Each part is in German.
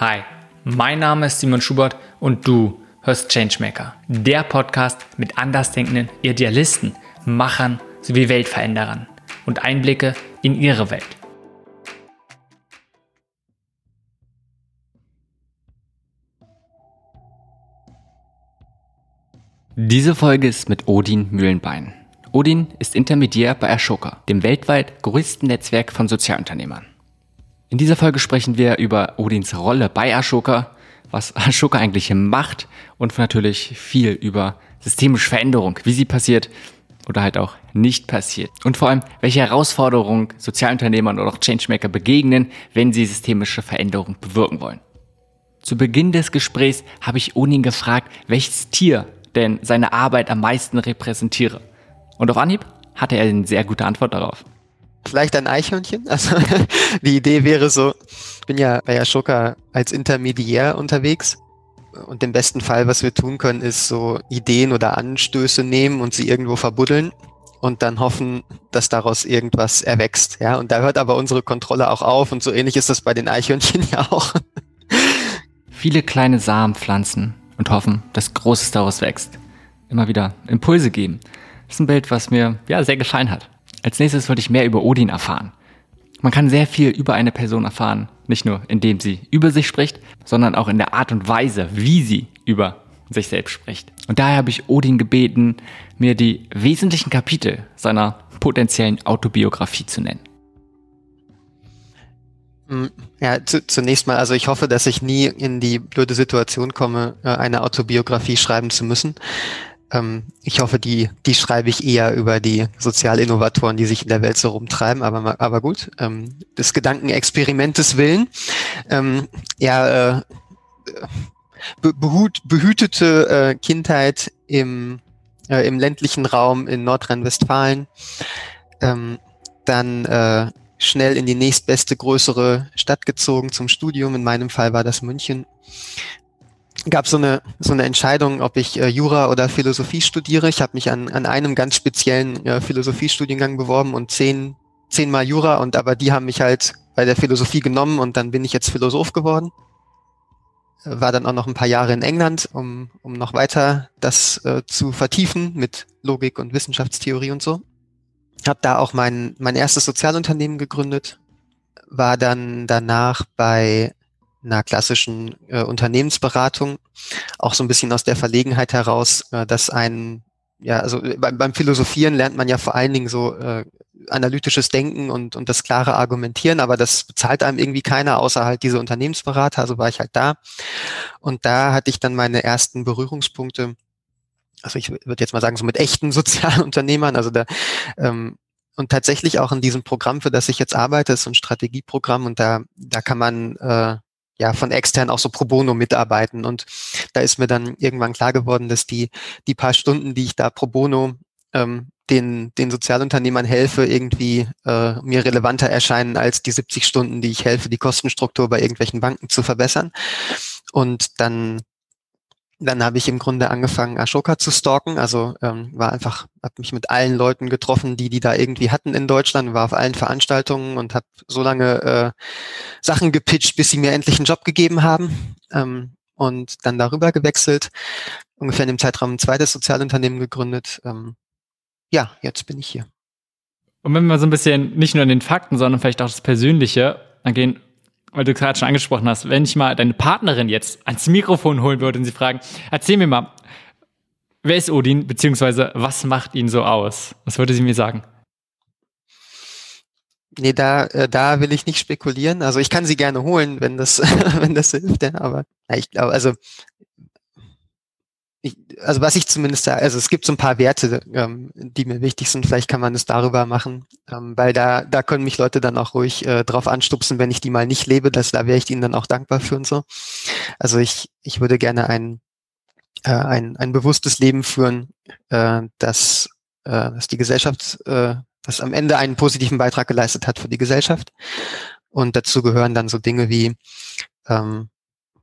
Hi, mein Name ist Simon Schubert und du hörst Changemaker, der Podcast mit andersdenkenden Idealisten, Machern sowie Weltveränderern und Einblicke in ihre Welt. Diese Folge ist mit Odin Mühlenbein. Odin ist Intermediär bei Ashoka, dem weltweit größten Netzwerk von Sozialunternehmern. In dieser Folge sprechen wir über Odins Rolle bei Ashoka, was Ashoka eigentlich macht und natürlich viel über systemische Veränderung, wie sie passiert oder halt auch nicht passiert. Und vor allem, welche Herausforderungen Sozialunternehmern oder auch Changemaker begegnen, wenn sie systemische Veränderung bewirken wollen. Zu Beginn des Gesprächs habe ich Odin gefragt, welches Tier denn seine Arbeit am meisten repräsentiere. Und auf Anhieb hatte er eine sehr gute Antwort darauf. Vielleicht ein Eichhörnchen. Also die Idee wäre so, ich bin ja bei Ashoka als Intermediär unterwegs. Und im besten Fall, was wir tun können, ist so Ideen oder Anstöße nehmen und sie irgendwo verbuddeln und dann hoffen, dass daraus irgendwas erwächst. Ja, und da hört aber unsere Kontrolle auch auf und so ähnlich ist das bei den Eichhörnchen ja auch. Viele kleine Samen pflanzen und hoffen, dass Großes daraus wächst. Immer wieder Impulse geben. Das ist ein Bild, was mir ja sehr gefallen hat. Als nächstes wollte ich mehr über Odin erfahren. Man kann sehr viel über eine Person erfahren, nicht nur indem sie über sich spricht, sondern auch in der Art und Weise, wie sie über sich selbst spricht. Und daher habe ich Odin gebeten, mir die wesentlichen Kapitel seiner potenziellen Autobiografie zu nennen. Hm, ja, zu, zunächst mal, also ich hoffe, dass ich nie in die blöde Situation komme, äh, eine Autobiografie schreiben zu müssen. Ähm, ich hoffe, die, die schreibe ich eher über die Sozialinnovatoren, die sich in der Welt so rumtreiben, aber, aber gut, ähm, des Gedankenexperimentes willen. Ähm, ja, äh, behut, behütete äh, Kindheit im, äh, im ländlichen Raum in Nordrhein-Westfalen. Ähm, dann äh, schnell in die nächstbeste größere Stadt gezogen zum Studium. In meinem Fall war das München. Gab so eine so eine Entscheidung, ob ich äh, Jura oder Philosophie studiere. Ich habe mich an, an einem ganz speziellen äh, Philosophiestudiengang beworben und zehn zehnmal Jura und aber die haben mich halt bei der Philosophie genommen und dann bin ich jetzt Philosoph geworden. War dann auch noch ein paar Jahre in England, um, um noch weiter das äh, zu vertiefen mit Logik und Wissenschaftstheorie und so habe da auch mein, mein erstes Sozialunternehmen gegründet, war dann danach bei einer klassischen äh, Unternehmensberatung, auch so ein bisschen aus der Verlegenheit heraus, äh, dass ein, ja, also äh, beim, beim Philosophieren lernt man ja vor allen Dingen so äh, analytisches Denken und, und das klare Argumentieren, aber das bezahlt einem irgendwie keiner, außer halt diese Unternehmensberater, also war ich halt da. Und da hatte ich dann meine ersten Berührungspunkte also ich würde jetzt mal sagen, so mit echten Sozialunternehmern, also da ähm, und tatsächlich auch in diesem Programm, für das ich jetzt arbeite, ist so ein Strategieprogramm und da, da kann man äh, ja von extern auch so pro bono mitarbeiten. Und da ist mir dann irgendwann klar geworden, dass die, die paar Stunden, die ich da pro bono ähm, den, den Sozialunternehmern helfe, irgendwie äh, mir relevanter erscheinen als die 70 Stunden, die ich helfe, die Kostenstruktur bei irgendwelchen Banken zu verbessern. Und dann dann habe ich im Grunde angefangen, Ashoka zu stalken. Also ähm, war einfach, habe mich mit allen Leuten getroffen, die die da irgendwie hatten in Deutschland, war auf allen Veranstaltungen und habe so lange äh, Sachen gepitcht, bis sie mir endlich einen Job gegeben haben. Ähm, und dann darüber gewechselt, ungefähr in dem Zeitraum ein zweites Sozialunternehmen gegründet. Ähm, ja, jetzt bin ich hier. Und wenn wir so ein bisschen nicht nur in den Fakten, sondern vielleicht auch das Persönliche angehen, weil du gerade schon angesprochen hast, wenn ich mal deine Partnerin jetzt ans Mikrofon holen würde und sie fragen, erzähl mir mal, wer ist Odin, beziehungsweise was macht ihn so aus? Was würde sie mir sagen? Nee, da, äh, da will ich nicht spekulieren. Also ich kann sie gerne holen, wenn das, wenn das hilft, ja, aber ich glaube, also ich, also was ich zumindest sage, also es gibt so ein paar Werte, ähm, die mir wichtig sind. Vielleicht kann man es darüber machen, ähm, weil da, da können mich Leute dann auch ruhig äh, drauf anstupsen, wenn ich die mal nicht lebe. Das, da wäre ich ihnen dann auch dankbar für und so. Also ich, ich würde gerne ein, äh, ein, ein bewusstes Leben führen, äh, das, äh, dass die Gesellschaft, äh, das am Ende einen positiven Beitrag geleistet hat für die Gesellschaft. Und dazu gehören dann so Dinge wie ähm,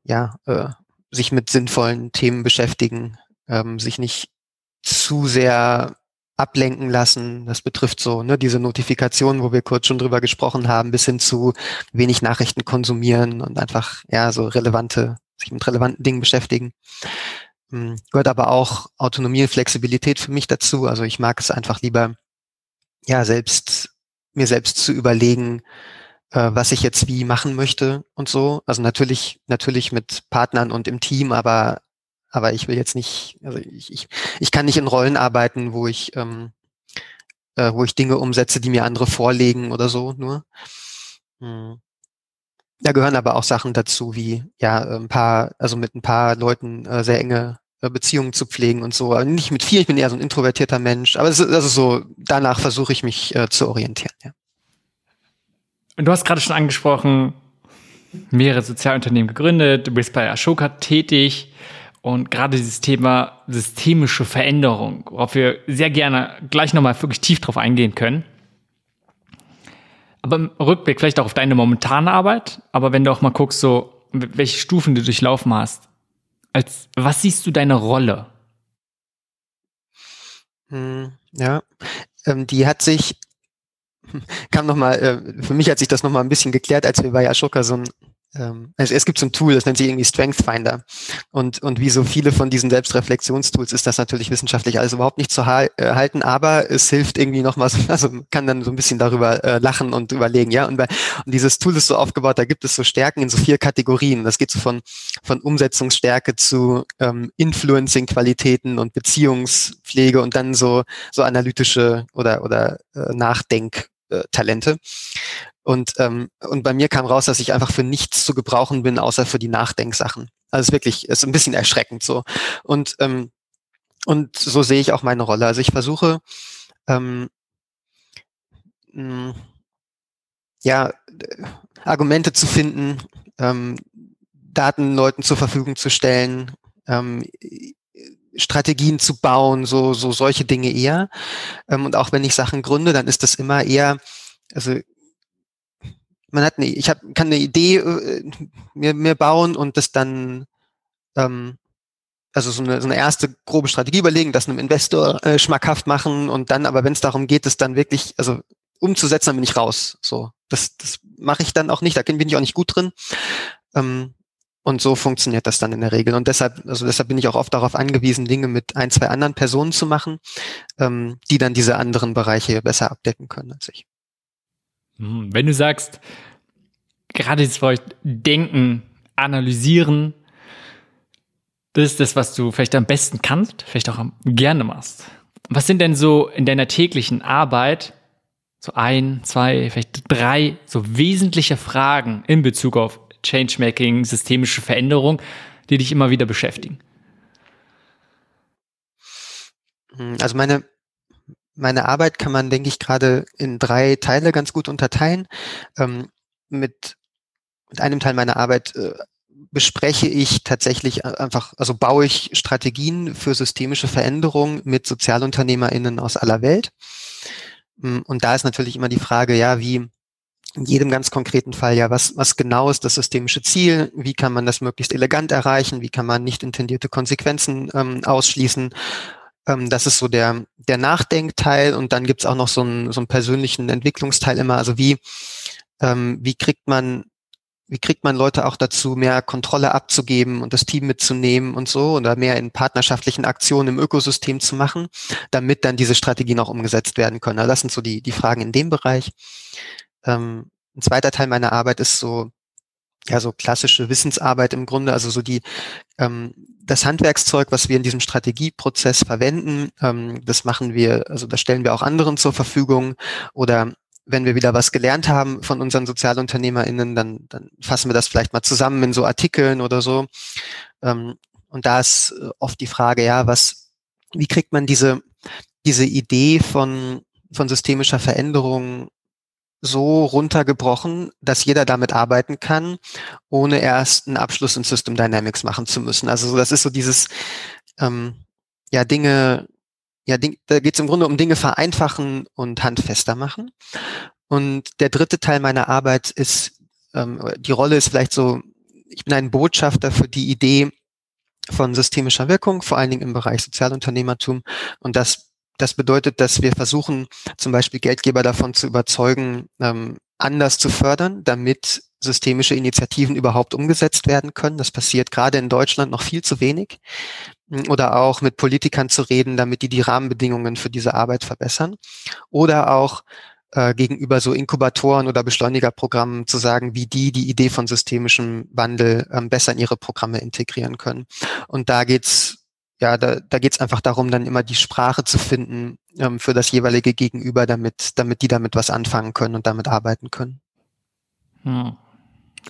ja, äh, sich mit sinnvollen Themen beschäftigen, ähm, sich nicht zu sehr ablenken lassen. Das betrifft so ne, diese Notifikationen, wo wir kurz schon drüber gesprochen haben, bis hin zu wenig Nachrichten konsumieren und einfach ja so relevante, sich mit relevanten Dingen beschäftigen. Hm, gehört aber auch Autonomie und Flexibilität für mich dazu. Also ich mag es einfach lieber, ja, selbst, mir selbst zu überlegen, äh, was ich jetzt wie machen möchte und so. Also natürlich, natürlich mit Partnern und im Team, aber aber ich will jetzt nicht, also ich, ich, ich kann nicht in Rollen arbeiten, wo ich, ähm, äh, wo ich Dinge umsetze, die mir andere vorlegen oder so nur. Hm. Da gehören aber auch Sachen dazu, wie ja ein paar, also mit ein paar Leuten äh, sehr enge äh, Beziehungen zu pflegen und so. Aber nicht mit vielen, ich bin eher so ein introvertierter Mensch. Aber es ist, also so, danach versuche ich mich äh, zu orientieren, ja. Und du hast gerade schon angesprochen, mehrere Sozialunternehmen gegründet, du bist bei Ashoka tätig. Und gerade dieses Thema systemische Veränderung, worauf wir sehr gerne gleich nochmal wirklich tief drauf eingehen können. Aber im Rückblick vielleicht auch auf deine momentane Arbeit, aber wenn du auch mal guckst, so, welche Stufen du durchlaufen hast, als, was siehst du deine Rolle? Hm, ja, ähm, die hat sich, kam nochmal, äh, für mich hat sich das nochmal ein bisschen geklärt, als wir bei Ashoka so ein ähm, es, es gibt so ein Tool, das nennt sich irgendwie Strength Finder. Und, und wie so viele von diesen Selbstreflexionstools ist das natürlich wissenschaftlich alles überhaupt nicht zu äh, halten, aber es hilft irgendwie nochmal, also kann dann so ein bisschen darüber äh, lachen und überlegen, ja. Und, bei, und dieses Tool ist so aufgebaut, da gibt es so Stärken in so vier Kategorien. Das geht so von, von Umsetzungsstärke zu ähm, Influencing-Qualitäten und Beziehungspflege und dann so, so analytische oder, oder äh, Nachdenk Talente. Und, ähm, und bei mir kam raus, dass ich einfach für nichts zu gebrauchen bin, außer für die Nachdenksachen. Also ist wirklich, ist ein bisschen erschreckend so. Und, ähm, und so sehe ich auch meine Rolle. Also ich versuche, ähm, mh, ja, Argumente zu finden, ähm, Daten Leuten zur Verfügung zu stellen, ähm, Strategien zu bauen, so, so solche Dinge eher. Ähm, und auch wenn ich Sachen gründe, dann ist das immer eher, also man hat eine, ich hab, kann eine Idee äh, mir, mir bauen und das dann ähm, also so eine, so eine erste grobe Strategie überlegen, das einem Investor äh, schmackhaft machen und dann, aber wenn es darum geht, es dann wirklich, also umzusetzen, dann bin ich raus. So, das, das mache ich dann auch nicht, da bin ich auch nicht gut drin. Ähm, und so funktioniert das dann in der Regel. Und deshalb, also deshalb bin ich auch oft darauf angewiesen, Dinge mit ein, zwei anderen Personen zu machen, ähm, die dann diese anderen Bereiche besser abdecken können als ich. Hm, wenn du sagst, gerade jetzt euch denken, analysieren, das ist das, was du vielleicht am besten kannst, vielleicht auch gerne machst. Was sind denn so in deiner täglichen Arbeit so ein, zwei, vielleicht drei so wesentliche Fragen in Bezug auf Changemaking, systemische Veränderung, die dich immer wieder beschäftigen? Hm, also meine meine Arbeit kann man, denke ich, gerade in drei Teile ganz gut unterteilen. Ähm, mit, mit einem Teil meiner Arbeit äh, bespreche ich tatsächlich einfach, also baue ich Strategien für systemische Veränderungen mit SozialunternehmerInnen aus aller Welt. Hm, und da ist natürlich immer die Frage, ja, wie in jedem ganz konkreten Fall, ja, was, was genau ist das systemische Ziel? Wie kann man das möglichst elegant erreichen? Wie kann man nicht intendierte Konsequenzen ähm, ausschließen? Ähm, das ist so der, der Nachdenkteil und dann gibt's auch noch so einen, so einen persönlichen Entwicklungsteil immer. Also wie, ähm, wie kriegt man wie kriegt man Leute auch dazu, mehr Kontrolle abzugeben und das Team mitzunehmen und so oder mehr in partnerschaftlichen Aktionen im Ökosystem zu machen, damit dann diese Strategien auch umgesetzt werden können. Also das sind so die, die Fragen in dem Bereich. Ähm, ein zweiter Teil meiner Arbeit ist so, ja, so klassische Wissensarbeit im Grunde, also so die, ähm, das Handwerkszeug, was wir in diesem Strategieprozess verwenden, ähm, das machen wir, also das stellen wir auch anderen zur Verfügung oder wenn wir wieder was gelernt haben von unseren SozialunternehmerInnen, dann, dann fassen wir das vielleicht mal zusammen in so Artikeln oder so. Ähm, und da ist äh, oft die Frage, ja, was, wie kriegt man diese, diese Idee von, von systemischer Veränderung so runtergebrochen, dass jeder damit arbeiten kann, ohne erst einen Abschluss in System Dynamics machen zu müssen. Also das ist so dieses, ähm, ja, Dinge, ja, Ding, da geht es im Grunde um Dinge vereinfachen und handfester machen. Und der dritte Teil meiner Arbeit ist, ähm, die Rolle ist vielleicht so, ich bin ein Botschafter für die Idee von systemischer Wirkung, vor allen Dingen im Bereich Sozialunternehmertum. Und das das bedeutet, dass wir versuchen, zum Beispiel Geldgeber davon zu überzeugen, ähm, anders zu fördern, damit systemische Initiativen überhaupt umgesetzt werden können. Das passiert gerade in Deutschland noch viel zu wenig. Oder auch mit Politikern zu reden, damit die die Rahmenbedingungen für diese Arbeit verbessern. Oder auch äh, gegenüber so Inkubatoren oder Beschleunigerprogrammen zu sagen, wie die die Idee von systemischem Wandel ähm, besser in ihre Programme integrieren können. Und da geht's ja, da, da geht es einfach darum, dann immer die Sprache zu finden ähm, für das jeweilige Gegenüber, damit, damit die damit was anfangen können und damit arbeiten können. Hm.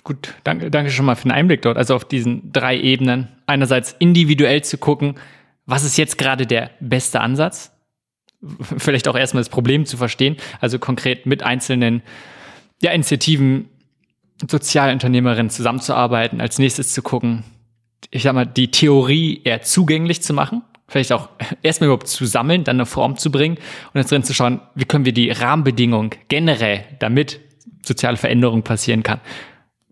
Gut, danke, danke schon mal für den Einblick dort. Also auf diesen drei Ebenen. Einerseits individuell zu gucken, was ist jetzt gerade der beste Ansatz? Vielleicht auch erstmal das Problem zu verstehen. Also konkret mit einzelnen ja, Initiativen, Sozialunternehmerinnen zusammenzuarbeiten. Als nächstes zu gucken, ich sag mal, die Theorie eher zugänglich zu machen, vielleicht auch erstmal überhaupt zu sammeln, dann eine Form zu bringen und jetzt drin zu schauen, wie können wir die Rahmenbedingungen generell, damit soziale Veränderung passieren kann,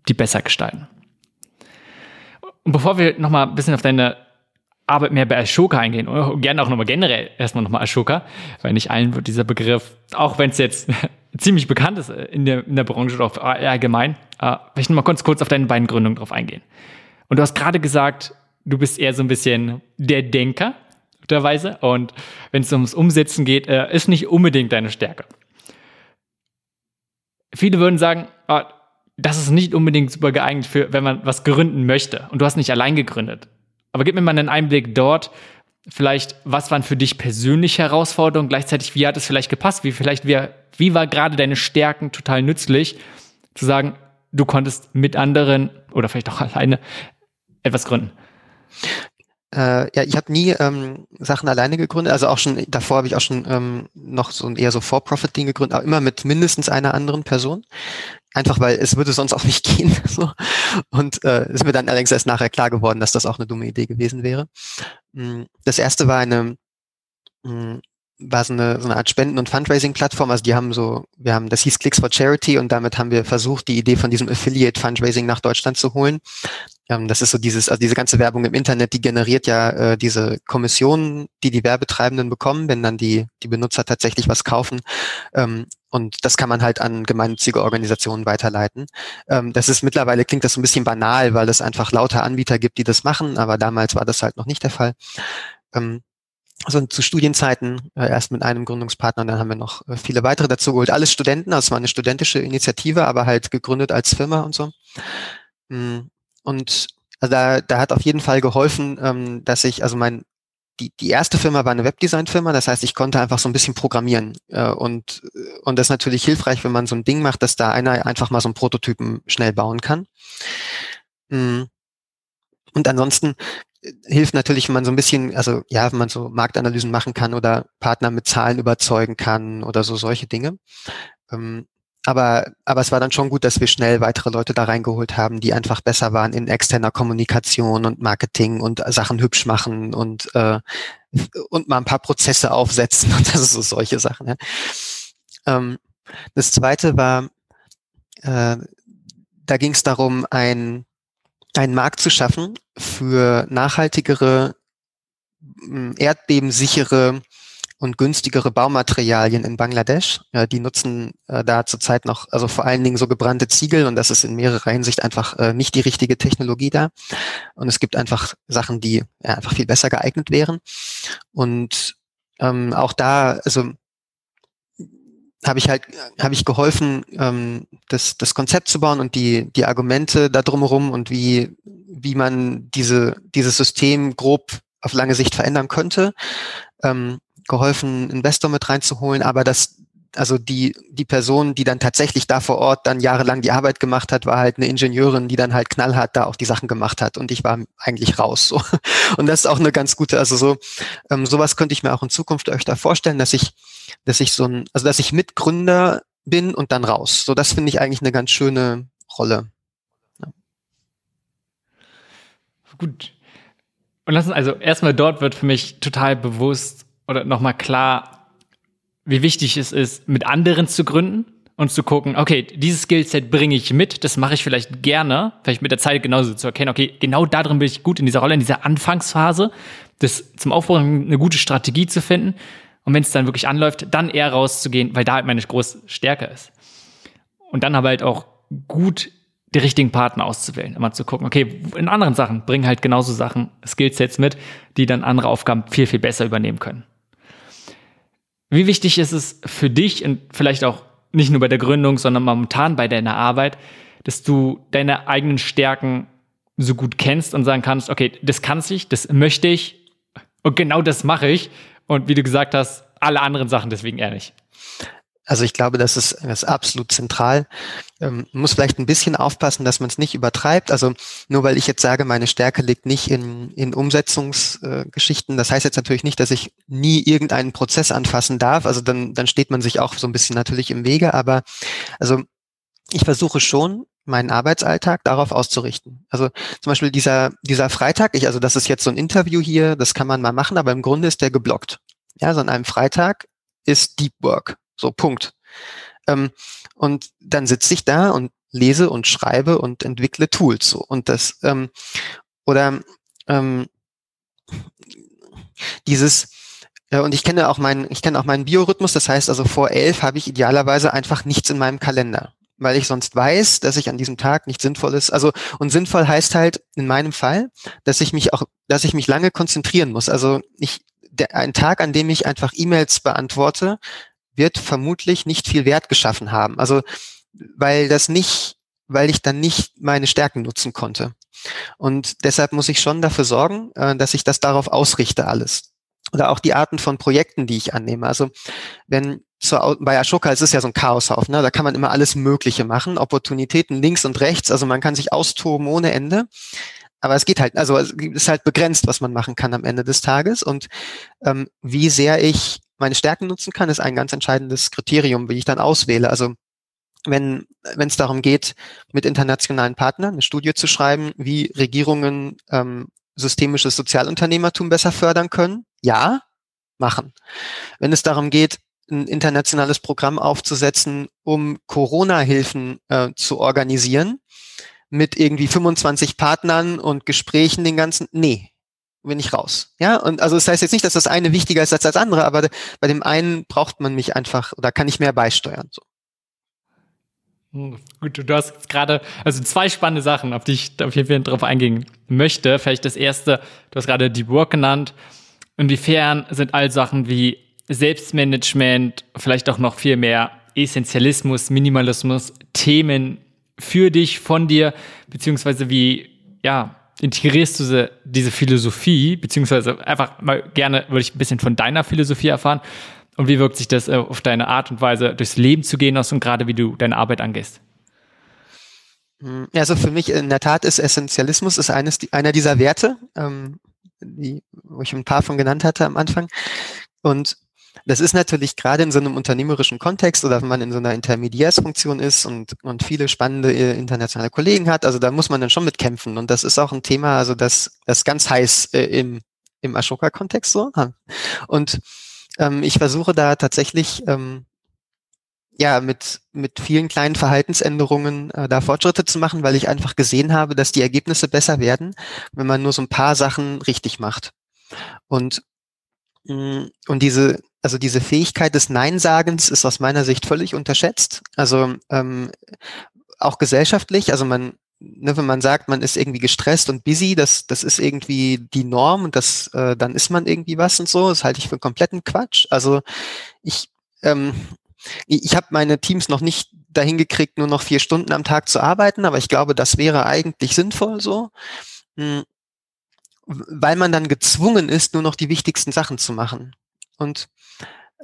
die besser gestalten. Und bevor wir nochmal ein bisschen auf deine Arbeit mehr bei Ashoka eingehen, oder gerne auch nochmal generell erstmal nochmal Ashoka, weil nicht allen wird dieser Begriff, auch wenn es jetzt ziemlich bekannt ist in der, in der Branche oder allgemein, äh, vielleicht nochmal kurz, kurz auf deine beiden Gründungen drauf eingehen. Und du hast gerade gesagt, du bist eher so ein bisschen der Denker, Weise. Und wenn es ums Umsetzen geht, äh, ist nicht unbedingt deine Stärke. Viele würden sagen, oh, das ist nicht unbedingt super geeignet für, wenn man was gründen möchte. Und du hast nicht allein gegründet. Aber gib mir mal einen Einblick dort. Vielleicht, was waren für dich persönliche Herausforderungen? Gleichzeitig, wie hat es vielleicht gepasst? Wie vielleicht, wie, wie war gerade deine Stärken total nützlich? Zu sagen, du konntest mit anderen oder vielleicht auch alleine etwas gründen? Äh, ja, ich habe nie ähm, Sachen alleine gegründet. Also auch schon davor habe ich auch schon ähm, noch so ein eher so For-Profit-Ding gegründet, aber immer mit mindestens einer anderen Person. Einfach weil es würde sonst auch nicht gehen. So. Und äh, ist mir dann allerdings erst nachher klar geworden, dass das auch eine dumme Idee gewesen wäre. Mm, das erste war eine mm, war so eine, so eine Art Spenden- und Fundraising-Plattform. Also die haben so, wir haben, das hieß Clicks for Charity und damit haben wir versucht, die Idee von diesem Affiliate-Fundraising nach Deutschland zu holen. Ähm, das ist so dieses, also diese ganze Werbung im Internet, die generiert ja äh, diese Kommissionen, die die Werbetreibenden bekommen, wenn dann die, die Benutzer tatsächlich was kaufen. Ähm, und das kann man halt an gemeinnützige Organisationen weiterleiten. Ähm, das ist mittlerweile klingt das so ein bisschen banal, weil es einfach lauter Anbieter gibt, die das machen, aber damals war das halt noch nicht der Fall. Ähm, also zu Studienzeiten äh, erst mit einem Gründungspartner und dann haben wir noch äh, viele weitere dazu geholt. Alles Studenten, also es war eine studentische Initiative, aber halt gegründet als Firma und so. Mm, und also da, da hat auf jeden Fall geholfen, ähm, dass ich, also mein, die, die erste Firma war eine Webdesign-Firma, das heißt, ich konnte einfach so ein bisschen programmieren. Äh, und, und das ist natürlich hilfreich, wenn man so ein Ding macht, dass da einer einfach mal so einen Prototypen schnell bauen kann. Mm. Und ansonsten hilft natürlich, wenn man so ein bisschen, also ja, wenn man so Marktanalysen machen kann oder Partner mit Zahlen überzeugen kann oder so solche Dinge. Ähm, aber, aber es war dann schon gut, dass wir schnell weitere Leute da reingeholt haben, die einfach besser waren in externer Kommunikation und Marketing und Sachen hübsch machen und, äh, und mal ein paar Prozesse aufsetzen und ist so solche Sachen. Ja. Ähm, das zweite war, äh, da ging es darum, ein einen Markt zu schaffen für nachhaltigere, erdbebensichere und günstigere Baumaterialien in Bangladesch. Ja, die nutzen äh, da zurzeit noch, also vor allen Dingen so gebrannte Ziegel und das ist in mehrerer Hinsicht einfach äh, nicht die richtige Technologie da. Und es gibt einfach Sachen, die ja, einfach viel besser geeignet wären. Und ähm, auch da, also habe ich halt, habe ich geholfen, ähm, das, das Konzept zu bauen und die, die Argumente da drumherum und wie, wie man diese, dieses System grob auf lange Sicht verändern könnte. Ähm, geholfen, Investor mit reinzuholen, aber das, also die, die Person, die dann tatsächlich da vor Ort dann jahrelang die Arbeit gemacht hat, war halt eine Ingenieurin, die dann halt knallhart da auch die Sachen gemacht hat und ich war eigentlich raus. So. Und das ist auch eine ganz gute, also so, ähm, sowas könnte ich mir auch in Zukunft öfter vorstellen, dass ich dass ich so ein, also dass ich Mitgründer bin und dann raus. So, das finde ich eigentlich eine ganz schöne Rolle. Ja. Gut. Und lass uns also erstmal dort wird für mich total bewusst oder nochmal klar, wie wichtig es ist, mit anderen zu gründen und zu gucken, okay, dieses Skillset bringe ich mit, das mache ich vielleicht gerne, vielleicht mit der Zeit genauso zu erkennen, okay, genau darin bin ich gut in dieser Rolle, in dieser Anfangsphase, das zum Aufbau eine gute Strategie zu finden Und wenn es dann wirklich anläuft, dann eher rauszugehen, weil da halt meine große Stärke ist. Und dann aber halt auch gut die richtigen Partner auszuwählen. Immer zu gucken, okay, in anderen Sachen bringen halt genauso Sachen, Skillsets mit, die dann andere Aufgaben viel, viel besser übernehmen können. Wie wichtig ist es für dich und vielleicht auch nicht nur bei der Gründung, sondern momentan bei deiner Arbeit, dass du deine eigenen Stärken so gut kennst und sagen kannst, okay, das kannst ich, das möchte ich und genau das mache ich. Und wie du gesagt hast, alle anderen Sachen deswegen eher nicht. Also ich glaube, das ist, das ist absolut zentral. Ähm, muss vielleicht ein bisschen aufpassen, dass man es nicht übertreibt. Also nur weil ich jetzt sage, meine Stärke liegt nicht in, in Umsetzungsgeschichten, äh, das heißt jetzt natürlich nicht, dass ich nie irgendeinen Prozess anfassen darf. Also dann, dann steht man sich auch so ein bisschen natürlich im Wege. Aber also ich versuche schon, meinen Arbeitsalltag darauf auszurichten. Also zum Beispiel dieser, dieser Freitag, ich, also das ist jetzt so ein Interview hier, das kann man mal machen, aber im Grunde ist der geblockt. Ja, so an einem Freitag ist Deep Work. So, Punkt. Ähm, und dann sitze ich da und lese und schreibe und entwickle Tools. So. Und das, ähm, oder ähm, dieses, ja, und ich kenne auch meinen, ich kenne auch meinen Biorhythmus, das heißt also vor elf habe ich idealerweise einfach nichts in meinem Kalender weil ich sonst weiß, dass ich an diesem Tag nicht sinnvoll ist. Also und sinnvoll heißt halt in meinem Fall, dass ich mich auch, dass ich mich lange konzentrieren muss. Also ich der, ein Tag, an dem ich einfach E-Mails beantworte, wird vermutlich nicht viel Wert geschaffen haben. Also weil das nicht, weil ich dann nicht meine Stärken nutzen konnte. Und deshalb muss ich schon dafür sorgen, äh, dass ich das darauf ausrichte alles. Oder auch die Arten von Projekten, die ich annehme. Also wenn zur, bei Ashoka es ist ja so ein Chaoshaufen, ne? da kann man immer alles Mögliche machen, Opportunitäten links und rechts, also man kann sich austoben ohne Ende. Aber es geht halt, also es ist halt begrenzt, was man machen kann am Ende des Tages. Und ähm, wie sehr ich meine Stärken nutzen kann, ist ein ganz entscheidendes Kriterium, wie ich dann auswähle. Also wenn wenn es darum geht, mit internationalen Partnern eine Studie zu schreiben, wie Regierungen ähm, systemisches Sozialunternehmertum besser fördern können, ja, machen. Wenn es darum geht, ein internationales Programm aufzusetzen, um Corona-Hilfen äh, zu organisieren, mit irgendwie 25 Partnern und Gesprächen den ganzen, nee, bin ich raus. Ja, und also das heißt jetzt nicht, dass das eine wichtiger ist als das andere, aber bei dem einen braucht man mich einfach oder kann ich mehr beisteuern. So. Hm, gut, du hast gerade, also zwei spannende Sachen, auf die ich auf jeden Fall drauf eingehen möchte. Vielleicht das erste, du hast gerade Deep Work genannt. Inwiefern sind all Sachen wie Selbstmanagement, vielleicht auch noch viel mehr Essentialismus, Minimalismus, Themen für dich, von dir, beziehungsweise wie, ja, integrierst du diese Philosophie, beziehungsweise einfach mal gerne würde ich ein bisschen von deiner Philosophie erfahren. Und wie wirkt sich das äh, auf deine Art und Weise durchs Leben zu gehen aus und gerade wie du deine Arbeit angehst? Hm, also für mich in der Tat ist Essentialismus ist eines, einer dieser Werte, ähm, die, wo ich ein paar von genannt hatte am Anfang. Und das ist natürlich gerade in so einem unternehmerischen Kontext oder wenn man in so einer Intermediärsfunktion ist und, und viele spannende äh, internationale Kollegen hat, also da muss man dann schon mitkämpfen. Und das ist auch ein Thema, also das, das ganz heiß äh, im, im Ashoka-Kontext so. Und ähm, ich versuche da tatsächlich ähm, ja mit mit vielen kleinen Verhaltensänderungen äh, da Fortschritte zu machen, weil ich einfach gesehen habe, dass die Ergebnisse besser werden, wenn man nur so ein paar Sachen richtig macht. Und mm, und diese also diese Fähigkeit des Neinsagens ist aus meiner Sicht völlig unterschätzt. Also ähm, auch gesellschaftlich, also man, ne, wenn man sagt, man ist irgendwie gestresst und busy, das, das ist irgendwie die Norm und das, äh, dann ist man irgendwie was und so. Das halte ich für kompletten Quatsch. Also ich, ähm, ich habe meine Teams noch nicht dahin gekriegt, nur noch vier Stunden am Tag zu arbeiten, aber ich glaube, das wäre eigentlich sinnvoll so. Hm, weil man dann gezwungen ist, nur noch die wichtigsten Sachen zu machen. Und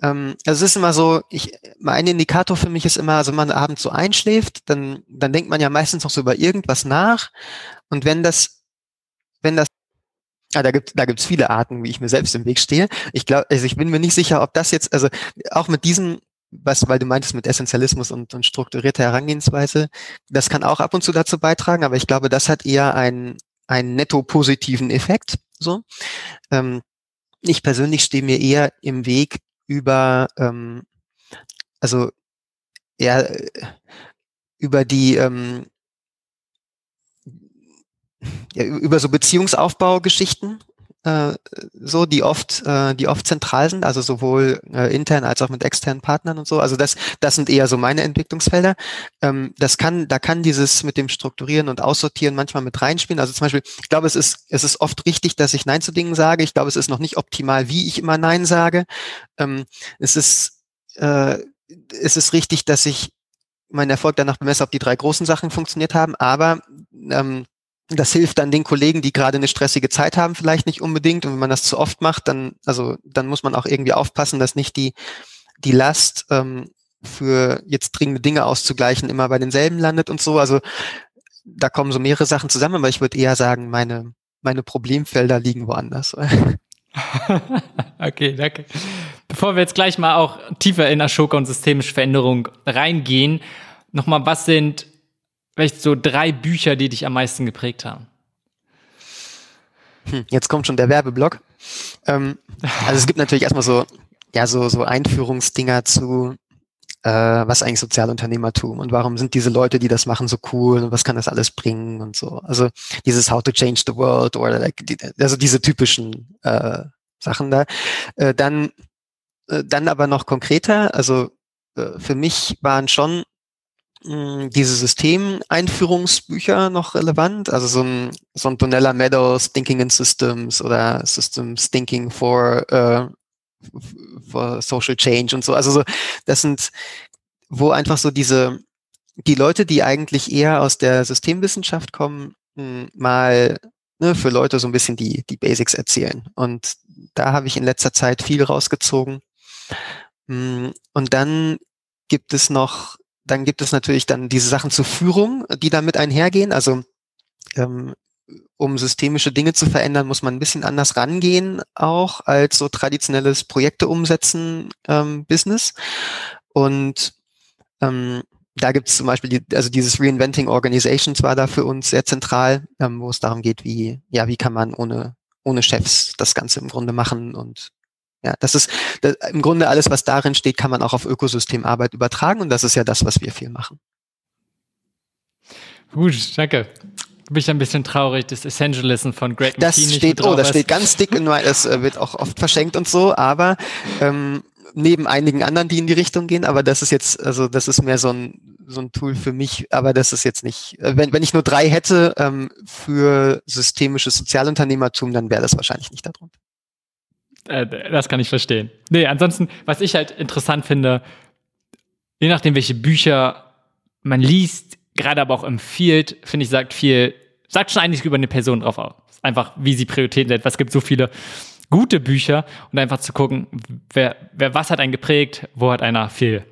ähm, also es ist immer so, ich, mein Indikator für mich ist immer, also wenn man abends so einschläft, dann, dann denkt man ja meistens noch so über irgendwas nach. Und wenn das, wenn das Ah, da gibt da gibt's viele Arten, wie ich mir selbst im Weg stehe. Ich glaube, also ich bin mir nicht sicher, ob das jetzt, also auch mit diesem, was, weil du meintest mit Essentialismus und, und strukturierter Herangehensweise, das kann auch ab und zu dazu beitragen, aber ich glaube, das hat eher einen, einen netto positiven Effekt. So, ähm, ich persönlich stehe mir eher im Weg, über, ähm, also ja, über die, ähm, ja, über so Beziehungsaufbaugeschichten. Äh, so, die oft, äh, die oft zentral sind, also sowohl äh, intern als auch mit externen Partnern und so. Also das, das sind eher so meine Entwicklungsfelder. Ähm, das kann, da kann dieses mit dem Strukturieren und Aussortieren manchmal mit reinspielen. Also zum Beispiel, ich glaube, es ist, es ist oft richtig, dass ich Nein zu Dingen sage. Ich glaube, es ist noch nicht optimal, wie ich immer Nein sage. Ähm, es ist, äh, es ist richtig, dass ich meinen Erfolg danach bemesse, ob die drei großen Sachen funktioniert haben, aber ähm, das hilft dann den Kollegen, die gerade eine stressige Zeit haben, vielleicht nicht unbedingt. Und wenn man das zu oft macht, dann, also, dann muss man auch irgendwie aufpassen, dass nicht die, die Last ähm, für jetzt dringende Dinge auszugleichen immer bei denselben landet und so. Also da kommen so mehrere Sachen zusammen, aber ich würde eher sagen, meine, meine Problemfelder liegen woanders. okay, danke. Bevor wir jetzt gleich mal auch tiefer in Ashoka und systemische Veränderung reingehen, nochmal, was sind Vielleicht so drei Bücher, die dich am meisten geprägt haben. Hm, jetzt kommt schon der Werbeblock. Ähm, also es gibt natürlich erstmal so, ja, so, so Einführungsdinger zu, äh, was eigentlich Sozialunternehmertum und warum sind diese Leute, die das machen, so cool und was kann das alles bringen und so. Also dieses How to Change the World oder like, die, also diese typischen äh, Sachen da. Äh, dann, äh, dann aber noch konkreter, also äh, für mich waren schon diese Systemeinführungsbücher noch relevant? Also so ein, so ein Donella Meadows Thinking in Systems oder Systems Thinking for, uh, for Social Change und so. Also so, das sind, wo einfach so diese, die Leute, die eigentlich eher aus der Systemwissenschaft kommen, mal ne, für Leute so ein bisschen die, die Basics erzählen. Und da habe ich in letzter Zeit viel rausgezogen. Und dann gibt es noch dann gibt es natürlich dann diese Sachen zur Führung, die damit einhergehen. Also ähm, um systemische Dinge zu verändern, muss man ein bisschen anders rangehen, auch als so traditionelles Projekte umsetzen ähm, Business. Und ähm, da gibt es zum Beispiel, die, also dieses Reinventing Organizations war da für uns sehr zentral, ähm, wo es darum geht, wie, ja, wie kann man ohne, ohne Chefs das Ganze im Grunde machen und ja, das ist das, im Grunde alles, was darin steht, kann man auch auf Ökosystemarbeit übertragen und das ist ja das, was wir viel machen. Gut, danke. Bin ich ein bisschen traurig, das Essentialism von Greg Das McKee steht, oh, das steht ganz dick in es äh, wird auch oft verschenkt und so, aber ähm, neben einigen anderen, die in die Richtung gehen, aber das ist jetzt, also das ist mehr so ein so ein Tool für mich, aber das ist jetzt nicht, äh, wenn, wenn ich nur drei hätte ähm, für systemisches Sozialunternehmertum, dann wäre das wahrscheinlich nicht darunter. Äh, das kann ich verstehen. Nee, ansonsten, was ich halt interessant finde, je nachdem, welche Bücher man liest, gerade aber auch empfiehlt, finde ich, sagt viel, sagt schon eigentlich über eine Person drauf aus. Einfach, wie sie Prioritäten setzt. Es gibt so viele gute Bücher und einfach zu gucken, wer, wer was hat einen geprägt, wo hat einer viel,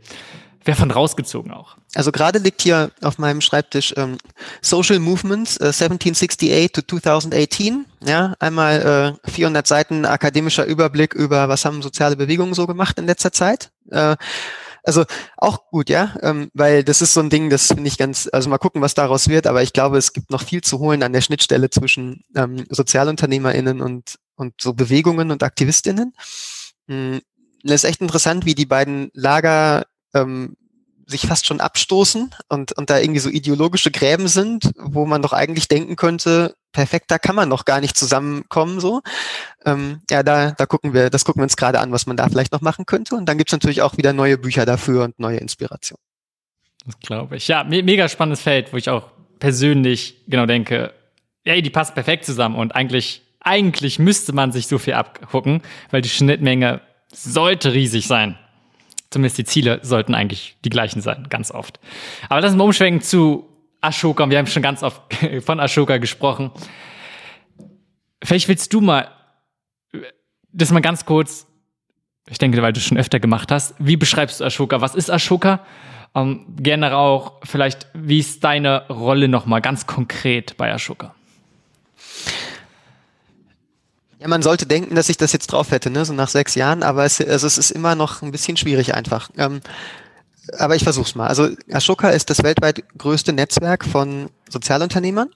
wer von rausgezogen auch. Also gerade liegt hier auf meinem Schreibtisch ähm, Social Movements äh, 1768 to 2018. Ja, einmal äh, 400 Seiten akademischer Überblick über, was haben soziale Bewegungen so gemacht in letzter Zeit. Äh, also auch gut, ja, ähm, weil das ist so ein Ding, das finde ich ganz, also mal gucken, was daraus wird, aber ich glaube, es gibt noch viel zu holen an der Schnittstelle zwischen ähm, SozialunternehmerInnen und, und so Bewegungen und AktivistInnen. Mhm. Das ist echt interessant, wie die beiden Lager ähm, sich fast schon abstoßen und, und da irgendwie so ideologische Gräben sind, wo man doch eigentlich denken könnte, perfekt, da kann man noch gar nicht zusammenkommen so. Ähm, ja, da, da gucken wir, das gucken wir uns gerade an, was man da vielleicht noch machen könnte. Und dann gibt's natürlich auch wieder neue Bücher dafür und neue Inspirationen. Das glaube ich. Ja, me mega spannendes Feld, wo ich auch persönlich genau denke, ja, die passt perfekt zusammen und eigentlich, eigentlich müsste man sich so viel abgucken, weil die Schnittmenge sollte riesig sein. Zumindest die Ziele sollten eigentlich die gleichen sein, ganz oft. Aber lass uns mal umschwenken zu Ashoka. Wir haben schon ganz oft von Ashoka gesprochen. Vielleicht willst du mal, das mal ganz kurz, ich denke, weil du es schon öfter gemacht hast, wie beschreibst du Ashoka? Was ist Ashoka? Ähm, gerne auch vielleicht, wie ist deine Rolle nochmal ganz konkret bei Ashoka? Ja, man sollte denken, dass ich das jetzt drauf hätte, ne? so nach sechs Jahren, aber es, also es ist immer noch ein bisschen schwierig einfach. Ähm, aber ich versuch's mal. Also Ashoka ist das weltweit größte Netzwerk von Sozialunternehmern.